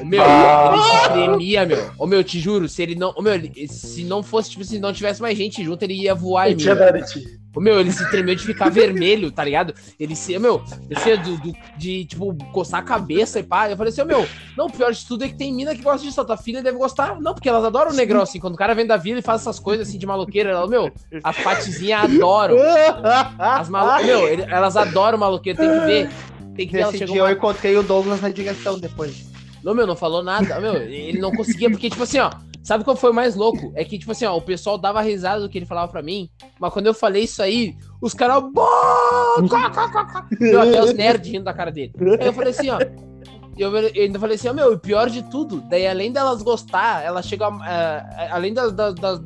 o meu, Ah. tremia, meu. Ô, meu, te juro, se ele não. Ô, meu, se não fosse, tipo, se não tivesse mais gente junto, ele ia voar em mim. tinha dado ti. Ô, meu, ele se tremeu de ficar vermelho, tá ligado? Ele se. Meu, descia do, do- de, tipo, coçar a cabeça e pá. Eu falei assim, meu, não, o pior de tudo é que tem mina que gosta disso. A tua filha deve gostar. Não, porque elas adoram o negrão, assim. Quando o cara vem da vila e faz essas coisas assim de maloqueira, ela, meu, as patizinhas adoram. As malu... Meu, ele- elas adoram maloqueiro, tem que ver. Tem que ver, Nesse dia eu uma... encontrei o Douglas na direção depois. Não, meu, não falou nada. Meu, ele não conseguia, porque, tipo assim, ó. Sabe qual foi o mais louco? É que, tipo assim, ó, o pessoal dava risada do que ele falava pra mim, mas quando eu falei isso aí, os caras. Meu, até os nerds rindo da cara dele. Aí eu falei assim, ó. Eu, eu ainda falei assim, ó, meu, e pior de tudo, daí além delas gostar, elas chegam. a- a- além das, das, das,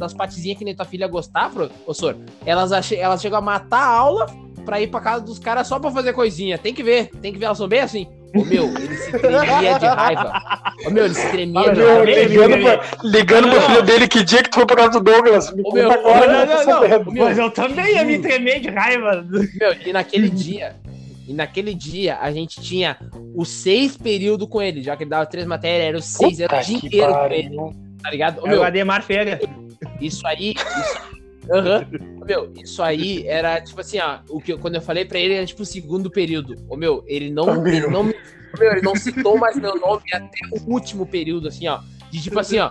que nem tua filha gostar, professor, elas, ach- elas chegam a matar a aula pra ir pra casa dos caras só pra fazer coisinha. Tem que ver, tem que ver, elas são bem assim. Ô meu, ele se tremia de raiva. Ô meu, ele se tremia de meu, raiva. ligando pra, ligando pro filho dele que dia que tu foi pra casa do Douglas. Me Ô, meu, agora, não, não, não. Meu, Mas eu também ia me tremer de raiva. Meu, e naquele dia, e naquele dia a gente tinha os seis períodos com ele, já que ele dava três matérias, era os seis, era o Puta dia inteiro com ele, tá ligado? Ô, É o meu, Ademar Feira. isso aí, isso, Aham. Ô, Meu, isso aí era tipo assim, ó, o que eu- quando eu falei pra ele era tipo o segundo período. Ô meu, ele não, ele não me, meu, ele não citou mais meu nome até o último período, assim, ó. De tipo assim, ó,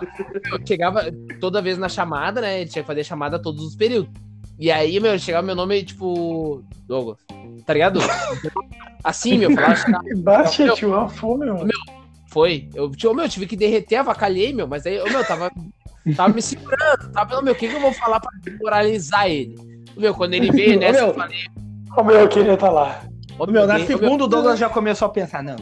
eu chegava toda vez na chamada, né? Ele tinha que fazer chamada todos os períodos. E aí, meu, chegava meu nome, tipo, Douglas, tá ligado? Assim, meu, falava, Baixa, Meu. tio, a fome, meu. foi. Eu, tipo, meu, eu tive que derreter, avacalhei, meu, mas aí, ô, meu, tava, tava me segurando, tava pensando, meu, o que, que eu vou falar pra moralizar ele? Meu, quando ele veio nessa, meu. eu falei, Ô, meu, eu queria estar lá. ô, Meu, na segunda o Douglas já começou a pensar, não,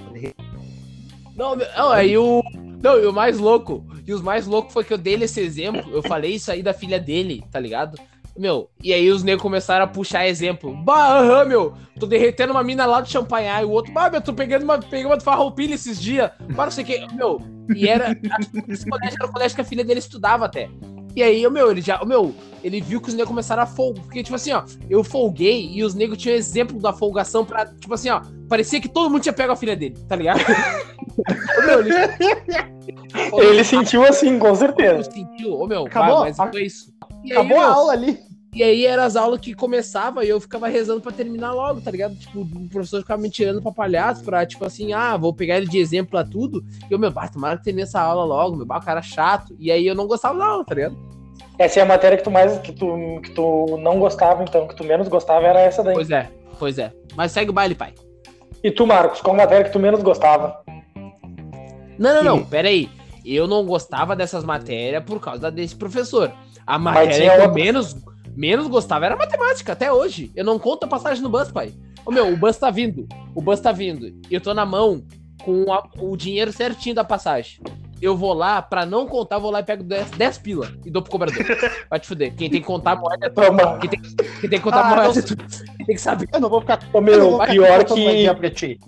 Não, meu, não, aí o. Não, e o mais louco. E os mais loucos foi que eu dei ele esse exemplo. Eu falei isso aí da filha dele, tá ligado? Meu, e aí os negros começaram a puxar exemplo. Bah, aham, meu, tô derretendo uma mina lá do champanhar. E o outro, bah, meu, tô pegando uma, peguei uma farroupilha esses dias. Para não sei o que. Meu, e era. acho que Esse colégio era o colégio que a filha dele estudava até. E aí, o meu, ele já. O meu, ele viu que os negros começaram a folgar. Porque, tipo assim, ó, eu folguei e os negros tinham exemplo da folgação pra, tipo assim, ó, parecia que todo mundo tinha pego a filha dele, tá ligado? Ô, meu, ele... Ele sentiu assim, com certeza. sentiu, ô meu, Acabou? bah, mas foi isso. E aí, Acabou a meu, aula ali. E aí eram as aulas que começava e eu ficava rezando pra terminar logo, tá ligado? Tipo, o professor ficava me tirando pra palhaço, pra, tipo assim, ah, vou pegar ele de exemplo pra tudo. E eu, meu, bah, tomara que termine essa aula logo, meu, bah, o cara chato. E aí eu não gostava da aula, tá ligado? Essa é a matéria que tu mais que tu, que tu não gostava, então, que tu menos gostava era essa daí. Pois é, pois é. Mas segue o baile, pai. E tu, Marcos, qual matéria que tu menos gostava? Não, não, não, pera aí. Eu não gostava dessas matérias por causa desse professor. A matéria que eu outra. menos, menos gostava era matemática, até hoje. Eu não conto a passagem no bus, pai. Ô meu, o bus tá vindo. O bus tá vindo. Eu tô na mão com a- o dinheiro certinho da passagem. Eu vou lá, pra não contar, vou lá e pego 10, 10 pila e dou pro cobrador. Vai te fuder. Quem tem que contar a moeda é tu. Quem tem, quem tem que contar a Ah, moeda não é tu. Quem tem que saber. Eu não vou ficar. Ficar pior que pra ti.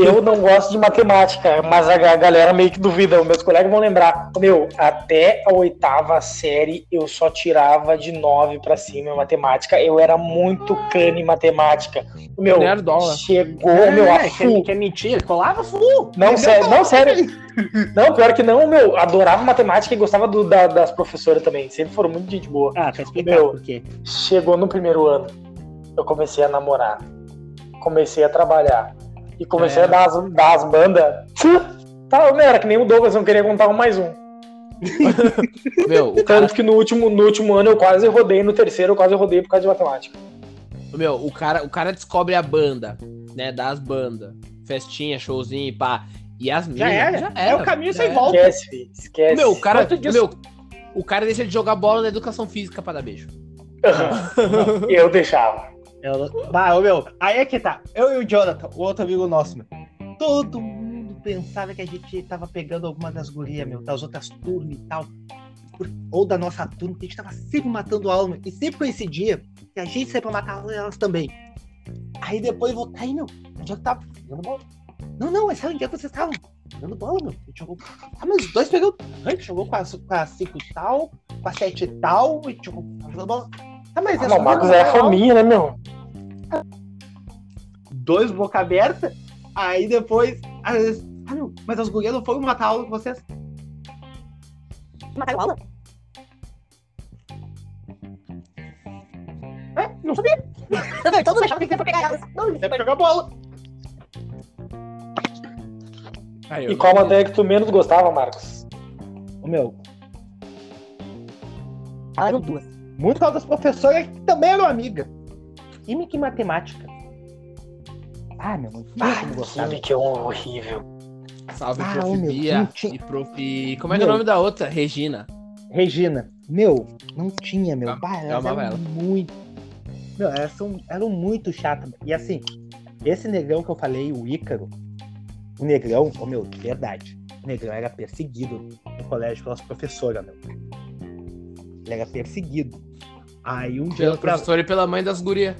Eu não gosto de matemática, mas a ga- galera meio que duvida. Os meus colegas vão lembrar. Meu, até a oitava série eu só tirava de nove pra cima em matemática. Eu era muito cano em matemática. Meu, Nerdola. chegou, meu, a É, full. que, que é mentira. Colava full. Não, sério, não, sério. Não, pior que não, meu. Adorava matemática e gostava do- da- das professoras também. Sempre foram muito gente boa. Ah, tá explicado Meu. por quê. Chegou no primeiro ano, eu comecei a namorar, comecei a trabalhar e comecei É. a dar as, dar as bandas. Tá, meu, era que nem o Douglas, não queria contar um mais um. Meu, o cara Tanto que no último, no último ano eu quase rodei, no terceiro eu quase rodei por causa de matemática. Meu, o cara, o cara descobre a banda, né? Das bandas. Festinha, showzinho, pá. E as minas. era. É o caminho já sem era. volta. Esquece, esquece. Meu, o cara, disso- meu, o cara deixa de jogar bola na educação física pra dar beijo. eu deixava. Eu, bah, ô, meu, aí é que tá. Eu e o Jonathan, o outro amigo nosso, meu. Todo mundo pensava que a gente tava pegando alguma das gurias, meu, das outras turmas e tal. Ou da nossa turma, que a gente tava sempre matando aula. E sempre coincidia que a gente sempre matava elas também. Aí depois voltou. Aí, meu, onde é que tava? Jogando bola. Não, não, mas sabe onde é que vocês estavam? Jogando bola, meu. A gente jogou. Ah, mas os dois pegou. A gente jogou com a 5 tal, com a 7 tal, e jogou jogando bola. Ah, mas Ah, é não, o Marcos jogar é bola fominha, né, meu? dois boca aberta, aí depois. As, ah, meu, mas as gurias não foram matar a aula com vocês. Mataram aula? É, não sabia. Todo mundo achava que você foi pegar elas. Não, é pra jogar bola. Aí, E qual matéria que tu menos gostava, Marcos? Ô, meu, Elas eram duas. Muito causa das professoras que também eram amigas. Química e matemática. Ah, meu, tinha Ah, química é horrível. Salve, Ah, prof. meu, Bia tinha- e prof. Como é que é o nome da outra? Regina. Regina, meu, não tinha, meu. Eu- Bah, eu elas amava eram ela. muito. Meu, elas são, eram muito chatas. E assim, esse negrão que eu falei, o Ícaro, o negrão, oh, meu, de verdade. O negrão era perseguido no colégio pelas professoras, meu. Ele era perseguido. Aí um dia. Pelo eu tra- professor e pela mãe das gurias.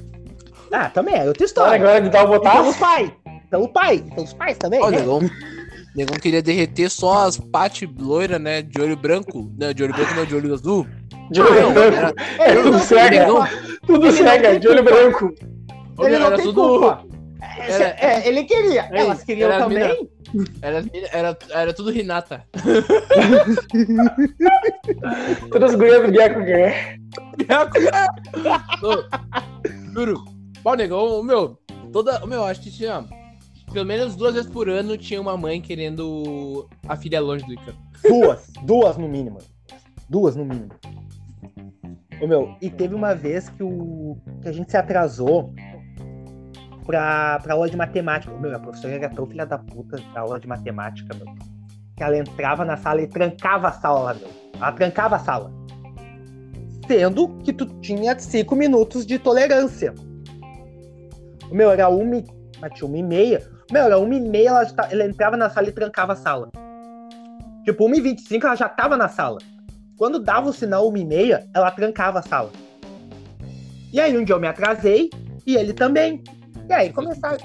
Ah, também é outra Olha, história. agora de dar o botar. pelo pai. Pelo pai. Pelos pais também. Ó, o né? negão, queria derreter só as pates loiras, né? De olho branco. Não, de olho branco não, de olho azul. De olho Não, branco. era, É tudo não cega. Tudo Ele não cega, de olho branco. Ele não era tem tudo. culpa. Era- É, ele queria. Ei, Elas queriam era também. Era, era, era tudo Renata. Todas as gurias brigueam com quem? Ô, Juro. Pau, negão, meu, toda. Meu, acho que tinha. Pelo menos duas vezes por ano tinha uma mãe querendo a filha longe do Ícaro. Duas, duas no mínimo. Duas no mínimo. Ô, meu, e teve uma vez que, o, que a gente se atrasou pra, pra aula de matemática. Meu, a professora era tão filha da puta da aula de matemática, meu. Que ela entrava na sala e trancava a sala meu. Ela trancava a sala. Sendo que tu tinha cinco minutos de tolerância. Ô, meu, era uma e... tinha uma e meia. Meu, era uma e meia, ela, tá- ela entrava na sala e trancava a sala. Tipo, 1h25 ela já tava na sala. Quando dava o sinal 1h30, ela trancava a sala. E aí um dia eu me atrasei e ele também. E aí começaram.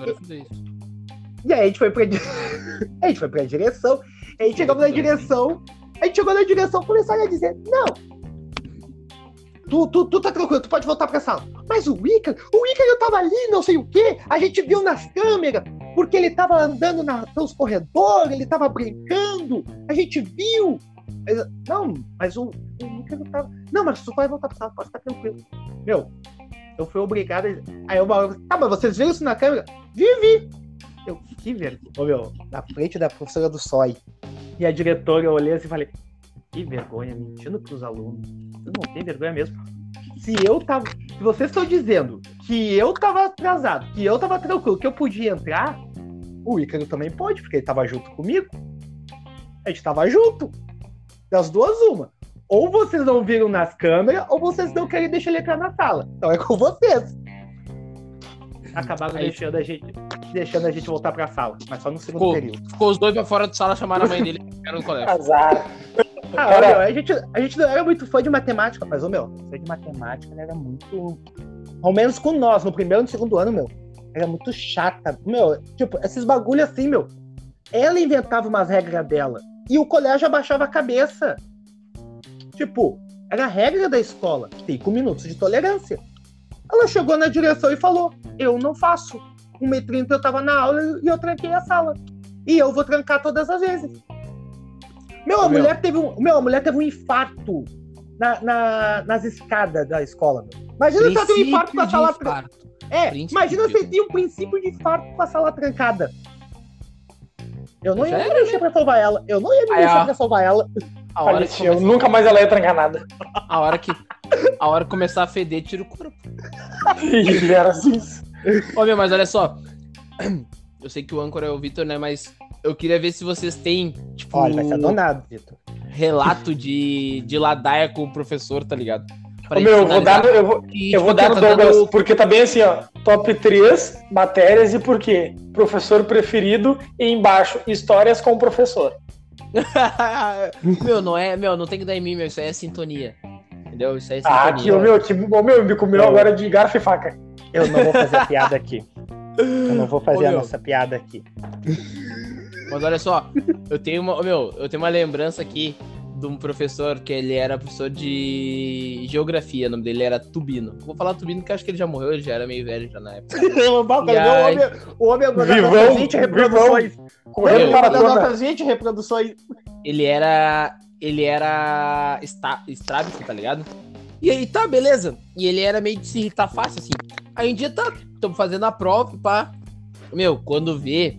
E aí a gente foi pra, a gente foi pra direção. A gente chegou na direção. A gente chegou na direção e começaram a dizer: Não! Tu, tu, tu tá tranquilo, tu pode voltar pra sala. Mas o Ícaro, o Ícaro tava ali, não sei o quê. A gente viu nas câmeras, porque ele tava andando na, pelos corredores, ele tava brincando. A gente viu. Não, mas o, o Ícaro tava. Não, mas tu vai voltar pra sala, pode ficar tranquilo. Meu, eu fui obrigado. Aí eu falei, tá, mas vocês viram isso na câmera? Vi, vi. Eu, que vergonha. Ô, meu, na frente da professora do SOI. E a diretora, eu olhei assim e falei, que vergonha, mentindo pros alunos. Vocês não tem vergonha mesmo. Se eu tava. Se vocês estão dizendo que eu tava atrasado, que eu tava tranquilo, que eu podia entrar, o Ícaro também pode, porque ele tava junto comigo. A gente tava junto. Das duas, uma. Ou vocês não viram nas câmeras, ou vocês não querem deixar ele entrar na sala. Então é com vocês. Acabaram Aí- deixando a gente deixando a gente voltar pra sala, mas só no segundo Ficou, período. ficou os dois pra fora de sala, chamaram a mãe dele e ficaram no colégio. Azar. Ah, Cara- olha, a gente, a gente não era muito fã de matemática, mas, ô meu, fã de matemática era muito. Ao menos com nós, no primeiro e no segundo ano, meu. Era muito chata. Meu, tipo, esses bagulho assim, meu. Ela inventava umas regras dela. E o colégio abaixava a cabeça. Tipo, era a regra da escola. Cinco minutos de tolerância. Ela chegou na direção e falou: Eu não faço. 1h30 eu tava na aula e eu tranquei a sala. E eu vou trancar todas as vezes. Meu, a meu. mulher teve um, meu, a mulher teve um infarto na, na- nas escadas da escola. Meu. Imagina se ela tem um infarto com a Princípio sala trancada. É, Princípio. imagina se tem um princípio de infarto com a sala trancada. Eu não ia Já me mexer pra salvar ela. Eu não ia me Aí, ó. pra salvar ela. A hora, começa- Nunca mais ela ia trancar nada. a hora que a hora que começar a feder, tira o corpo. E era assim. Ô, meu, mas olha só. Eu sei que o âncora é o Vitor, né? Mas eu queria ver se vocês têm, tipo, Olha, vai ser adonado, Vitor. relato de, de ladaia com o professor, tá ligado? Pra Ô, meu, eu vou dar, eu vou, E, eu vou tipo, dar no tá Douglas, dando- porque tá bem assim, ó. Top 3 matérias e por quê? Professor preferido e embaixo, histórias com o professor. meu, não é, meu, não tem que dar em mim, meu, isso aí é sintonia. Entendeu? Isso aí é Ah, sintonia. aqui, ô meu, que, ô, meu, me comeu agora de garfo e faca. Eu não vou fazer piada aqui. Eu não vou fazer Ô, a meu. nossa piada aqui. Mas olha só, eu tenho uma, meu, eu tenho uma lembrança aqui de um professor que ele era professor de geografia, o nome dele era Tubino. Vou falar Tubino porque eu acho que ele já morreu, ele já era meio velho já na época. o aí? homem, o homem agora das nossas 20 reproduções. Correndo Uma das nossas 20 reproduções. Ele era. Ele era. Está, estrábico, tá ligado? E aí, tá, beleza. E ele era meio de se irritar fácil, assim. Aí um dia tá, estamos fazendo a prova, pá. Meu, quando vê.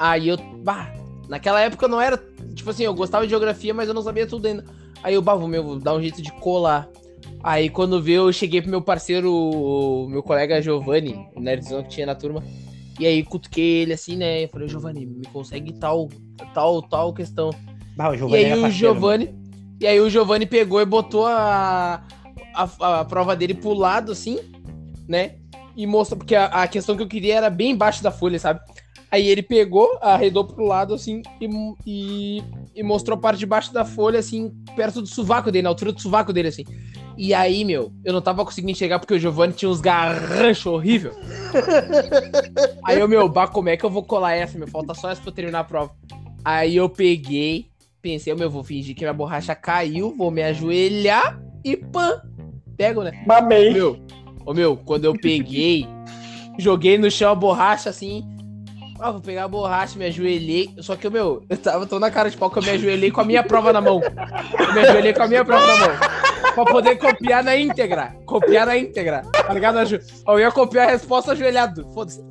Aí eu. Bah, naquela época eu não era. Tipo assim, eu gostava de geografia, mas eu não sabia tudo ainda. Aí eu, bah, vou, meu, vou dar um jeito de colar. Aí quando vê, eu cheguei pro meu parceiro, meu colega Giovanni, o nerdzão que tinha na turma. E aí cutuquei ele assim, né? Eu falei, Giovanni, me consegue tal, tal, tal questão. Bah, o E aí o parceiro, Giovanni. E aí o Giovanni pegou e botou a, a, a prova dele pro lado, assim, né? E mostrou, porque a, a questão que eu queria era bem embaixo da folha, sabe? Aí ele pegou, arredou pro lado, assim, e, e, e mostrou a parte de baixo da folha, assim, perto do sovaco dele, na altura do sovaco dele, assim. E aí, meu, eu não tava conseguindo enxergar porque o Giovanni tinha uns garranchos horrível. Aí eu, meu, bah, como é que eu vou colar essa, meu? Falta só essa pra eu terminar a prova. Aí eu peguei, pensei, meu, vou fingir que minha borracha caiu, vou me ajoelhar e pã! Pego, né? Mamei. Meu, ô meu, quando eu peguei, joguei no chão a borracha assim. Ah, vou pegar a borracha, me ajoelhei. Só que, meu, eu tava tão na cara de pau que eu me ajoelhei com a minha prova na mão. Eu me ajoelhei com a minha prova na mão. Pra poder copiar na íntegra. Copiar na íntegra. Tá ligado? Eu ia copiar a resposta ajoelhado. Foda-se.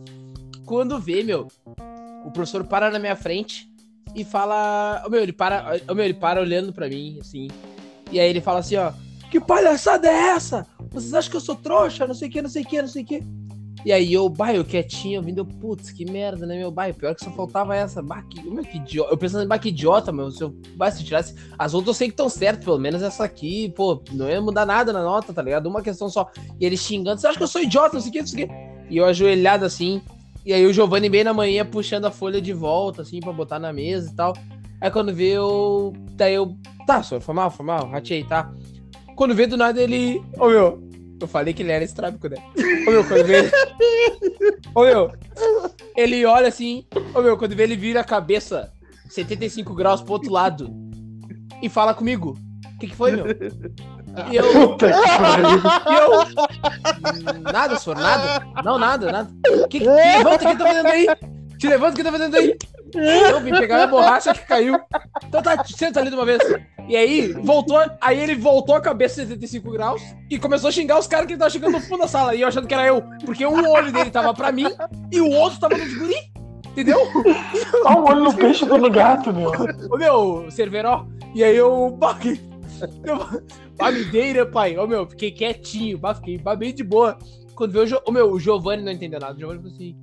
Quando vê, meu, o professor para na minha frente e fala. Ô, meu, ele para. Ô, meu, ele para olhando pra mim, assim. E aí ele fala assim, ó. Que palhaçada é essa? Vocês acham que eu sou trouxa? Não sei o que, não sei o que, não sei o que. E aí eu, bah, eu quietinho, ouvindo, eu, putz, que merda, né, meu? Bah, pior que só faltava essa. Bah, que, meu, que idiota. Eu pensando, bah, que idiota, meu. Se eu, bah, se tirasse. As outras eu sei que estão certas, pelo menos essa aqui, pô, não ia mudar nada na nota, tá ligado? Uma questão só. E ele xingando, você acha que eu sou idiota, não sei o que, não sei o que. E eu ajoelhado assim. E aí o Giovanni bem na manhã puxando a folha de volta, assim, pra botar na mesa e tal. Aí quando vê, eu. Daí eu. Tá, senhor, foi mal, foi mal, ratei, tá? Quando vê do nada ele. Ô meu, eu falei que ele era estrábico, né? Ô meu, quando vê ele. Ô meu, ele olha assim. Ô meu, quando vê ele vira a cabeça 75 graus pro outro lado e fala comigo. O que, que foi, meu? E eu. Puta que pariu. Eu. "Hum, Nada, senhor, nada. Não, nada, nada. Que, que, te levanta, o que tá fazendo aí? Te levanta, o que tá fazendo aí? Eu vim pegar a borracha que caiu. Então tá, senta ali de uma vez. E aí, voltou. Aí ele voltou a cabeça 75 graus e começou a xingar os caras que ele tava chegando no fundo da sala. E eu achando que era eu. Porque um olho dele tava pra mim e o outro tava nos guri. Entendeu? Olha o olho no peixe do no gato, meu. Ô meu, Cerveró. E aí eu. Dei, né, pai? Ô meu, fiquei quietinho, bah, fiquei bah, bem de boa. Quando veio o, jo... Ô, meu, o Giovanni não entendeu nada. O Giovanni falou assim.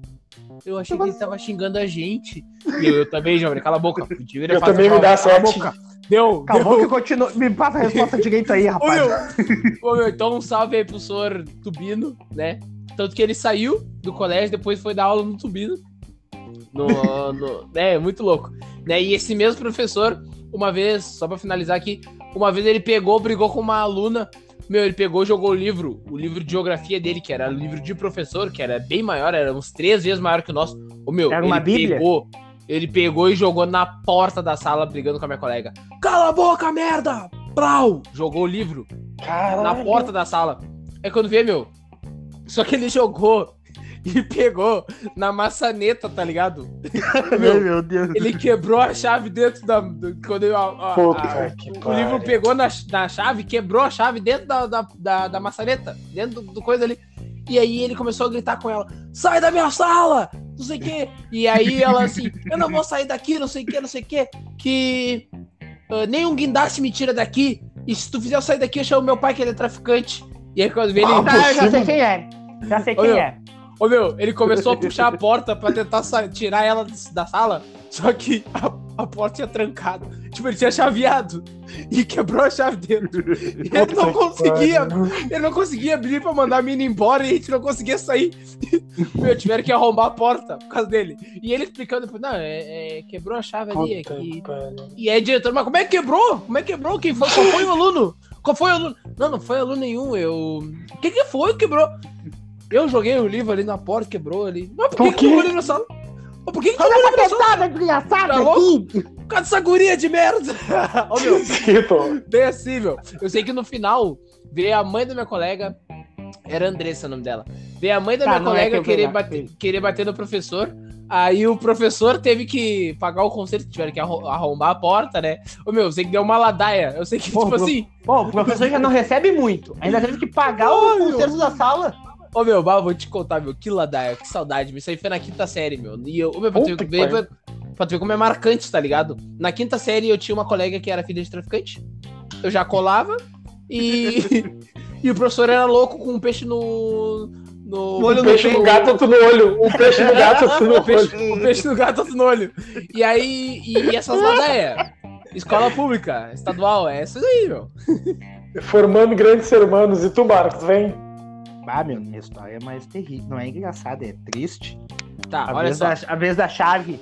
Eu achei que ele tava xingando a gente. E eu, eu também, Giovanni, cala a boca. Eu também me dá Cala a boca. Deu, Acabou deu. que continua. Me passa a resposta direito aí, Ô rapaz. meu, ô, meu, então um salve aí pro senhor Tubino, né? Tanto que ele saiu do colégio, depois foi dar aula no Tubino. No, no, é, muito louco. Né? E esse mesmo professor, uma vez, só pra finalizar aqui, uma vez ele pegou, brigou com uma aluna. Meu, ele pegou e jogou o livro, o livro de geografia dele, que era livro de professor, que era bem maior, era uns três vezes maior que o nosso. O meu, Era uma ele bíblia? pegou, ele pegou e jogou na porta da sala, brigando com a minha colega. Cala a boca, merda! Brau! Jogou o livro Caralho. na porta da sala. É quando vê, meu. Só que ele jogou e pegou na maçaneta, tá ligado? Ai, meu, meu Deus. ele quebrou a chave dentro da. do- quando eu, a- a- Puta a- que o livro pegou na, na chave, quebrou a chave dentro da, da, da, da maçaneta, dentro do, do coisa ali. E aí ele começou a gritar com ela: sai da minha sala! Não sei o quê. E aí ela assim: eu não vou sair daqui, não sei o quê, não sei o quê. Que ah, nenhum guindaste me tira daqui. E se tu fizer eu sair daqui, eu chamo meu pai que ele é traficante. E aí quando vê ele. Ah, Tá, eu já sei quem é. Já sei quem é. Ô meu, ele começou a puxar a porta pra tentar tirar ela da- sala, só que a, a porta tinha trancado. Tipo, ele tinha chaveado e quebrou a chave dentro. E ele não conseguia, ele não conseguia abrir pra mandar a mina embora e a gente não conseguia sair. Meu, tiveram que arrombar a porta por causa dele. E ele explicando, não, é, é, quebrou a chave ali. É pariu. E aí, diretor, mas como é que quebrou? Como é que quebrou? Quem foi? Qual foi o aluno? Qual foi o aluno? Não, não foi aluno nenhum. Eu. O que, que foi que quebrou? Eu joguei o livro ali na porta, quebrou ali. Mas por que, Por que jogou o livro na sala? Mas por que, que Olha livro na essa sala? pensada desgraçada Tá louco? aqui. Por causa dessa guria de merda. Ô meu, Sim, pô. bem assim, meu. Eu sei que no final veio a mãe da minha colega. Era Andressa o nome dela. Veio a mãe da Tá, minha é colega que eu querer, bater, querer bater no professor. Aí o professor teve que pagar o conserto, tiveram que arro- arrombar a porta, né? Ô meu, eu sei que deu uma ladaia. Eu sei que, Pô, tipo pro- assim. Pô, o professor já não recebe muito. Ainda teve que pagar o conselho da sala. Ô meu, eu vou te contar, meu, que ladaia, que saudade. meu. Isso aí foi na quinta série, meu. E eu, ô, meu, pra tu, ver, pra, pra tu ver como é marcante, tá ligado? Na quinta série eu tinha uma colega que era filha de traficante. Eu já colava e. e o professor era louco com um peixe no. no. No olho no peixe no gato, outro no olho. O peixe no gato, outro no peixe, olho. o peixe no gato, outro no olho. E aí, e, e essas ladeias? Escola pública, estadual, é isso aí, meu. Formando grandes ser humanos. E tu, Marcos, vem? Ah, meu, minha história é mais terrível. Não é engraçada, é triste. Tá, A, olha vez, só. da, a vez da chave.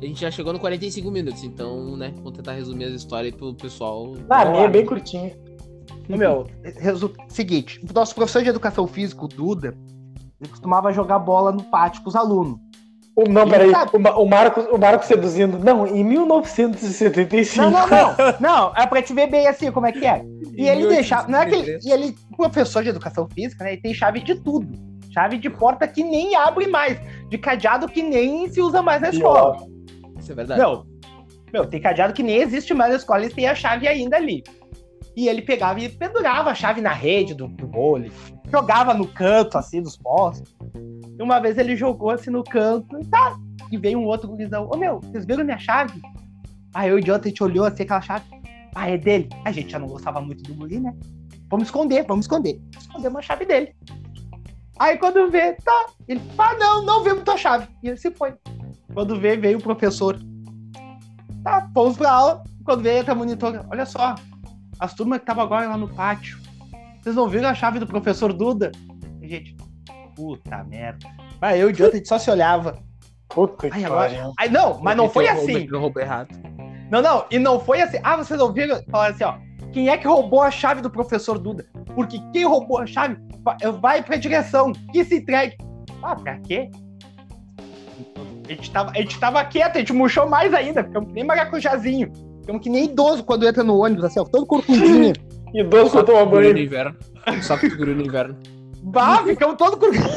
A gente já chegou no 45 minutos, então, né, vamos tentar resumir as histórias aí pro pessoal. Ah, minha é bem curtinha. Meu, resu... seguinte, o nosso professor de educação física, o Duda, ele costumava jogar bola no pátio com os alunos. O, não, peraí. sabe. O, Ma- o, Marcos, o Marcos seduzindo. Não, em 1975. Não, não, não. Não, é pra te ver bem assim como é que é. E ele deixava. Não é que ele, e ele, professor de educação física, né? Ele tem chave de tudo. Chave de porta que nem abre mais. De cadeado que nem se usa mais na escola. Isso é verdade. Meu, meu, tem cadeado que nem existe mais na escola e tem a chave ainda ali. E ele pegava e pendurava a chave na rede do, do vôlei. Jogava no canto, assim, dos postos. E uma vez ele jogou assim no canto e tá. E veio um outro gurizão. Ô meu, vocês viram minha chave? Aí o idiota a gente olhou assim aquela chave. Ah, é dele. A gente já não gostava muito do guri, né? Vamos esconder, vamos esconder. Escondemos a chave dele. Aí quando vê, tá. Ele, ah, não, não vimos tua chave. E ele se foi. Quando vê, veio o professor. Tá, fomos pra aula. Quando veio, entra a monitora. Olha só, as turmas que estavam agora lá no pátio. Vocês não viram a chave do professor Duda? E, gente, puta merda. Aí eu e o a gente só se olhava. Puta Ai, que agora-. Aí não, mas não foi assim. Errado. Não, não, e não foi assim. Ah, vocês ouviram? Falaram assim, ó. Quem é que roubou a chave do professor Duda? Porque quem roubou a chave va- vai pra direção, que se entregue. Ah, pra quê? A gente, tava, a gente tava quieto, a gente murchou mais ainda, ficamos que nem maracujazinho. Ficamos que nem idoso quando entra no ônibus, assim, ó, todo corcundinho. Idoso Só pra tomar guri no banho. inverno. Só que guri no inverno. Bah, ficamos todo corcunda.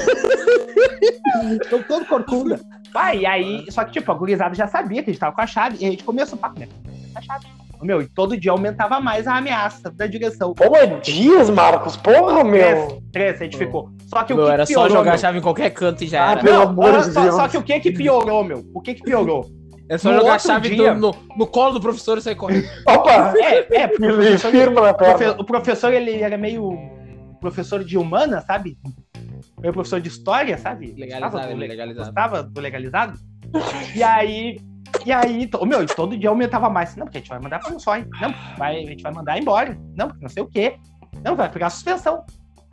ficamos todo corcunda. Bah, e aí, só que tipo, a gurizada já sabia que a gente tava com a chave, e a gente começou, pá, né? A chave. Meu, e todo dia aumentava mais a ameaça da direção. Pô, mas dias, Marcos. Porra, meu. Três, a gente ficou. Só que o Meu, que era só piorou, jogar meu? a chave em qualquer canto e já Ah, era. pelo Não, amor olha de só, Deus. só que o que que piorou, meu? O que que piorou? É só No jogar a chave dia- do- no, no colo do professor e sair correndo. Opa! É, é, porque o professor, na o o professor, ele era meio professor de humana, sabe? Meio professor de história, sabe? Legalizado, Gostava do, le- legalizado. Gostava do legalizado. E aí, e aí, to- meu, todo dia aumentava mais. Não, porque a gente vai mandar pra um só, hein? Não, vai, a gente vai mandar embora. Não, porque não sei o quê. Não, vai pegar suspensão.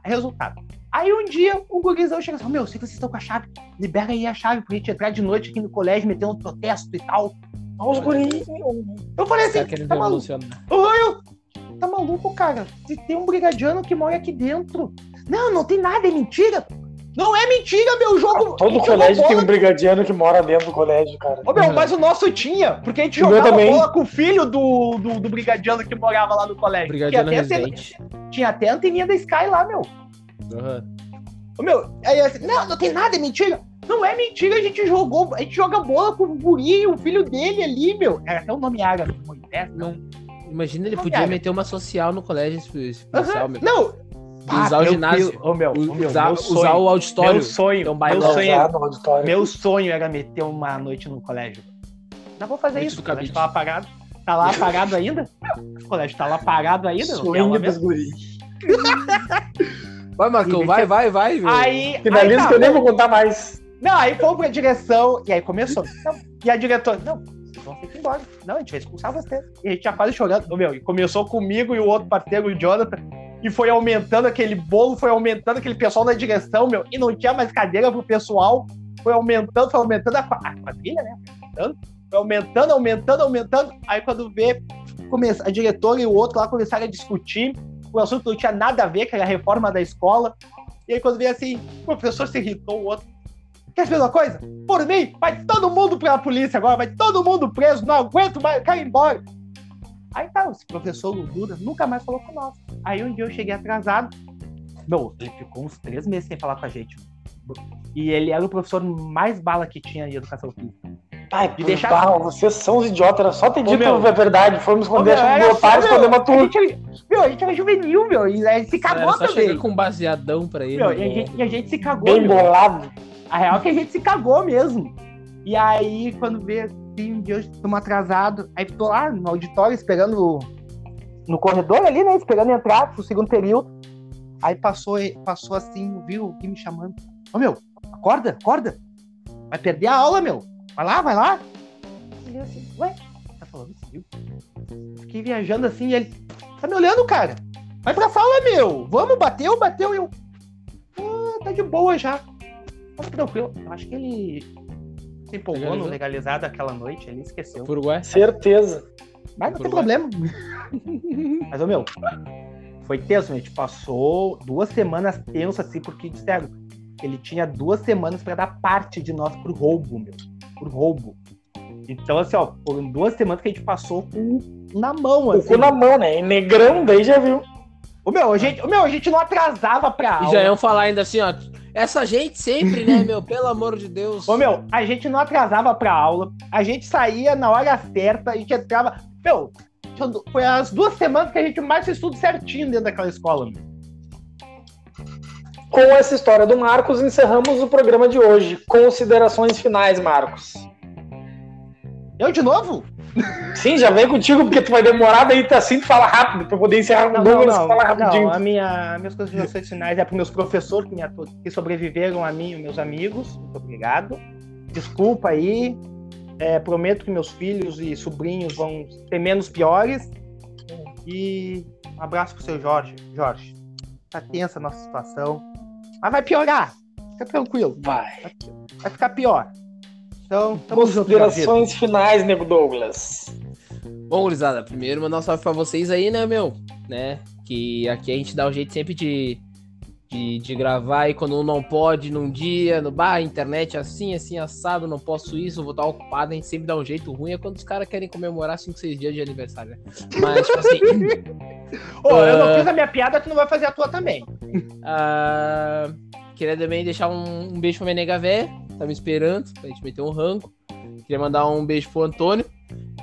Resultado. Aí um dia o gurizão chega assim, meu, sei que vocês estão com a chave. Libera aí a chave pra gente entrar de noite aqui no colégio, meter um protesto e tal. Olha os guris. Eu falei assim, tá maluco? eu- tá maluco, cara? Se tem um brigadiano que mora aqui dentro. Não, não tem nada, é mentira. Não é mentira, meu jogo. Todo colégio tem um brigadiano que mora dentro do colégio, cara. Ô, meu, Uhum. mas o nosso tinha, porque a gente O jogava bola com o filho do, do, do brigadiano que morava lá no colégio. Brigadiano tinha, até, tinha até a anteninha da Sky lá, meu. Ô, meu, aí assim, não, não tem nada, é mentira. Não é mentira, a gente jogou, a gente joga bola com o guri, o filho dele ali, meu. Era até o nome árabe, Moisés, não. Imagina, ele Não, podia meter uma social no colégio especial, Aham, meu. Não. Usar o ginásio. meu, meu, Usar, meu usar sonho, o auditório. meu sonho, Então, meu sonho, auditório. Meu sonho era meter uma noite no colégio. Não vou fazer Noite isso. O colégio tá lá parado. Tá lá parado ainda? O colégio tá lá parado ainda? mesmo? dos guris. Vai, Marcão, vai, vai, vai. meu. Aí, aí Finaliza tá, que eu nem vou contar mais. Não, aí fomos pra direção e aí começou. Não, e a diretora, não, vocês vão ter que ir embora. Não, a gente vai expulsar vocês. E a gente já quase chorando. Meu, e começou comigo e o outro parceiro, o Jonathan. E foi aumentando aquele bolo, foi aumentando aquele pessoal na direção, meu. E não tinha mais cadeira pro pessoal. Foi aumentando, foi aumentando a, a quadrilha, né? Foi aumentando, foi aumentando, aumentando, aumentando. Aí quando vê, começa, a diretora e o outro lá começaram a discutir. O assunto não tinha nada a ver, era a reforma da escola. E aí quando vê assim, o professor se irritou, o outro. Quer saber uma coisa? Por mim, vai todo mundo pra polícia agora, vai todo mundo preso, não aguento mais, ir embora. Aí tá, esse professor Duda nunca mais falou com nós. Aí um dia eu cheguei atrasado. Meu, ele ficou uns três meses sem falar com a gente. E ele era o professor mais bala que tinha em educação física. Ai, E deixar- vocês são os idiotas. Era só ter Ô, dito meu. a verdade. Fomos esconder meu, a era do otário, só, escondemos a meu, a gente, meu, a gente era juvenil, meu, e aí se Era cagou só também. com um baseadão pra ele. Meu, e, a né? gente, e a gente se cagou, Bem meu. bolado. A real é que a gente se cagou mesmo. E aí, quando vê assim, um dia estamos atrasados, aí tô lá no auditório esperando no corredor ali, né? Esperando entrar pro segundo período. Aí passou, passou assim, viu o Gui me chamando. Ô meu, acorda, acorda. Vai perder a aula, meu. Vai lá, vai lá. Ele assim, ué, tá falando comigo? Fiquei viajando assim e ele. Tá me olhando, cara. Vai pra sala, meu. Vamos, bateu, bateu. Eu. Ah, tá de boa já. Tá tranquilo. Eu acho que ele se empolgou no legalizado aquela noite, ele esqueceu. Uruguai. Certeza. Mas não tem problema. Mas, ô meu, foi tenso, a gente passou duas semanas tenso assim, porque disseram ele tinha duas semanas pra dar parte de nós pro roubo, meu. Pro roubo. Então, assim, ó, foram duas semanas que a gente passou com na mão, O assim. cu na mão, né? E negrão, daí já viu. Ô, meu, a gente, ô, meu, a gente não atrasava pra E aula. já iam falar ainda assim, ó. Essa gente sempre, né, meu? Pelo amor de Deus. Ô, meu, a gente não atrasava pra aula, a gente saía na hora certa, a gente entrava. Meu, foi as duas semanas que a gente mais fez tudo certinho dentro daquela escola, meu. Com essa história do Marcos, encerramos o programa de hoje. Considerações finais, Marcos. Eu de novo? Sim, já vem contigo, porque tu vai demorar, daí tá assim, tu fala rápido, pra poder encerrar Não, o não, Douglas não, fala rapidinho. não, a minha, minhas considerações finais é para meus professores que, me que sobreviveram a mim e meus amigos. Muito obrigado. Desculpa aí. É, prometo que meus filhos e sobrinhos vão ser menos piores. E um abraço pro seu Jorge. Jorge, tá tensa a nossa situação. Mas vai piorar. Fica tranquilo. Vai. Vai, vai ficar pior. Então. Considerações finais, nego Douglas. Bom, gurizada, primeiro mandar um salve pra vocês aí, né, meu? Né? Que aqui a gente dá um jeito sempre de, de, de gravar e quando não pode num dia, no bar, internet assim, assim, assado, não posso isso, vou estar ocupado, a gente sempre dá um jeito ruim, é quando os caras querem comemorar 5, 6 dias de aniversário, né? Mas, tipo assim, Ô, eu não fiz a minha piada, tu não vai fazer a tua também. ah, queria também deixar um, um beijo pra minha nega véia, tá me esperando, pra gente meter um rango. Queria mandar um beijo pro Antônio.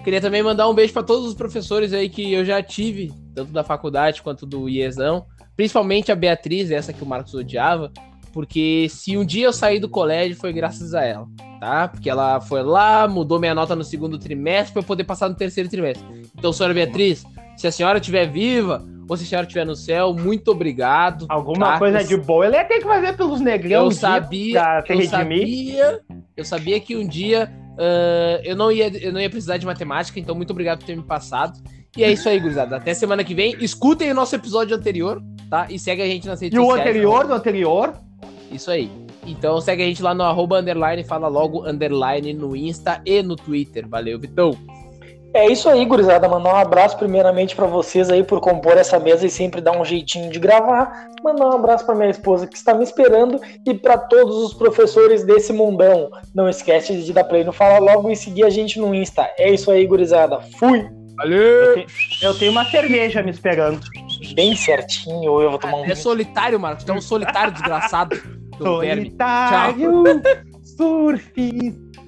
Queria também mandar um beijo para todos os professores aí que eu já tive, tanto da faculdade quanto do IESão. Principalmente a Beatriz, essa que o Marcos odiava, porque se um dia eu saí do colégio foi graças a ela, tá? Porque ela foi lá, mudou minha nota no segundo trimestre para eu poder passar no terceiro trimestre. Então, senhora Beatriz, se a senhora estiver viva ou se a senhora estiver no céu, muito obrigado. Alguma tá? coisa de boa ele ia ter que fazer pelos negrão. eu um sabia, eu sabia, eu sabia que um dia ah, eu, não ia, eu não ia precisar de matemática, então muito obrigado por ter me passado. E é isso aí, gurizada. Até semana que vem. Escutem o nosso episódio anterior, tá? E segue a gente nas redes E o sociais. anterior, do anterior, Isso aí. Então segue a gente lá no arroba underline, fala logo underline no Insta e no Twitter. Valeu, Vitão. É isso aí, gurizada. Mandar um abraço primeiramente pra vocês aí por compor essa mesa e sempre dar um jeitinho de gravar. Mandar um abraço pra minha esposa que está me esperando e pra todos os professores desse mundão. Não esquece de dar play no Fala Logo e seguir a gente no Insta. É isso aí, gurizada. Fui! Valeu! eu tenho uma cerveja me esperando. Bem certinho, eu vou tomar um É solitário, Marcos. Tu é um solitário desgraçado. Solitário, surfista.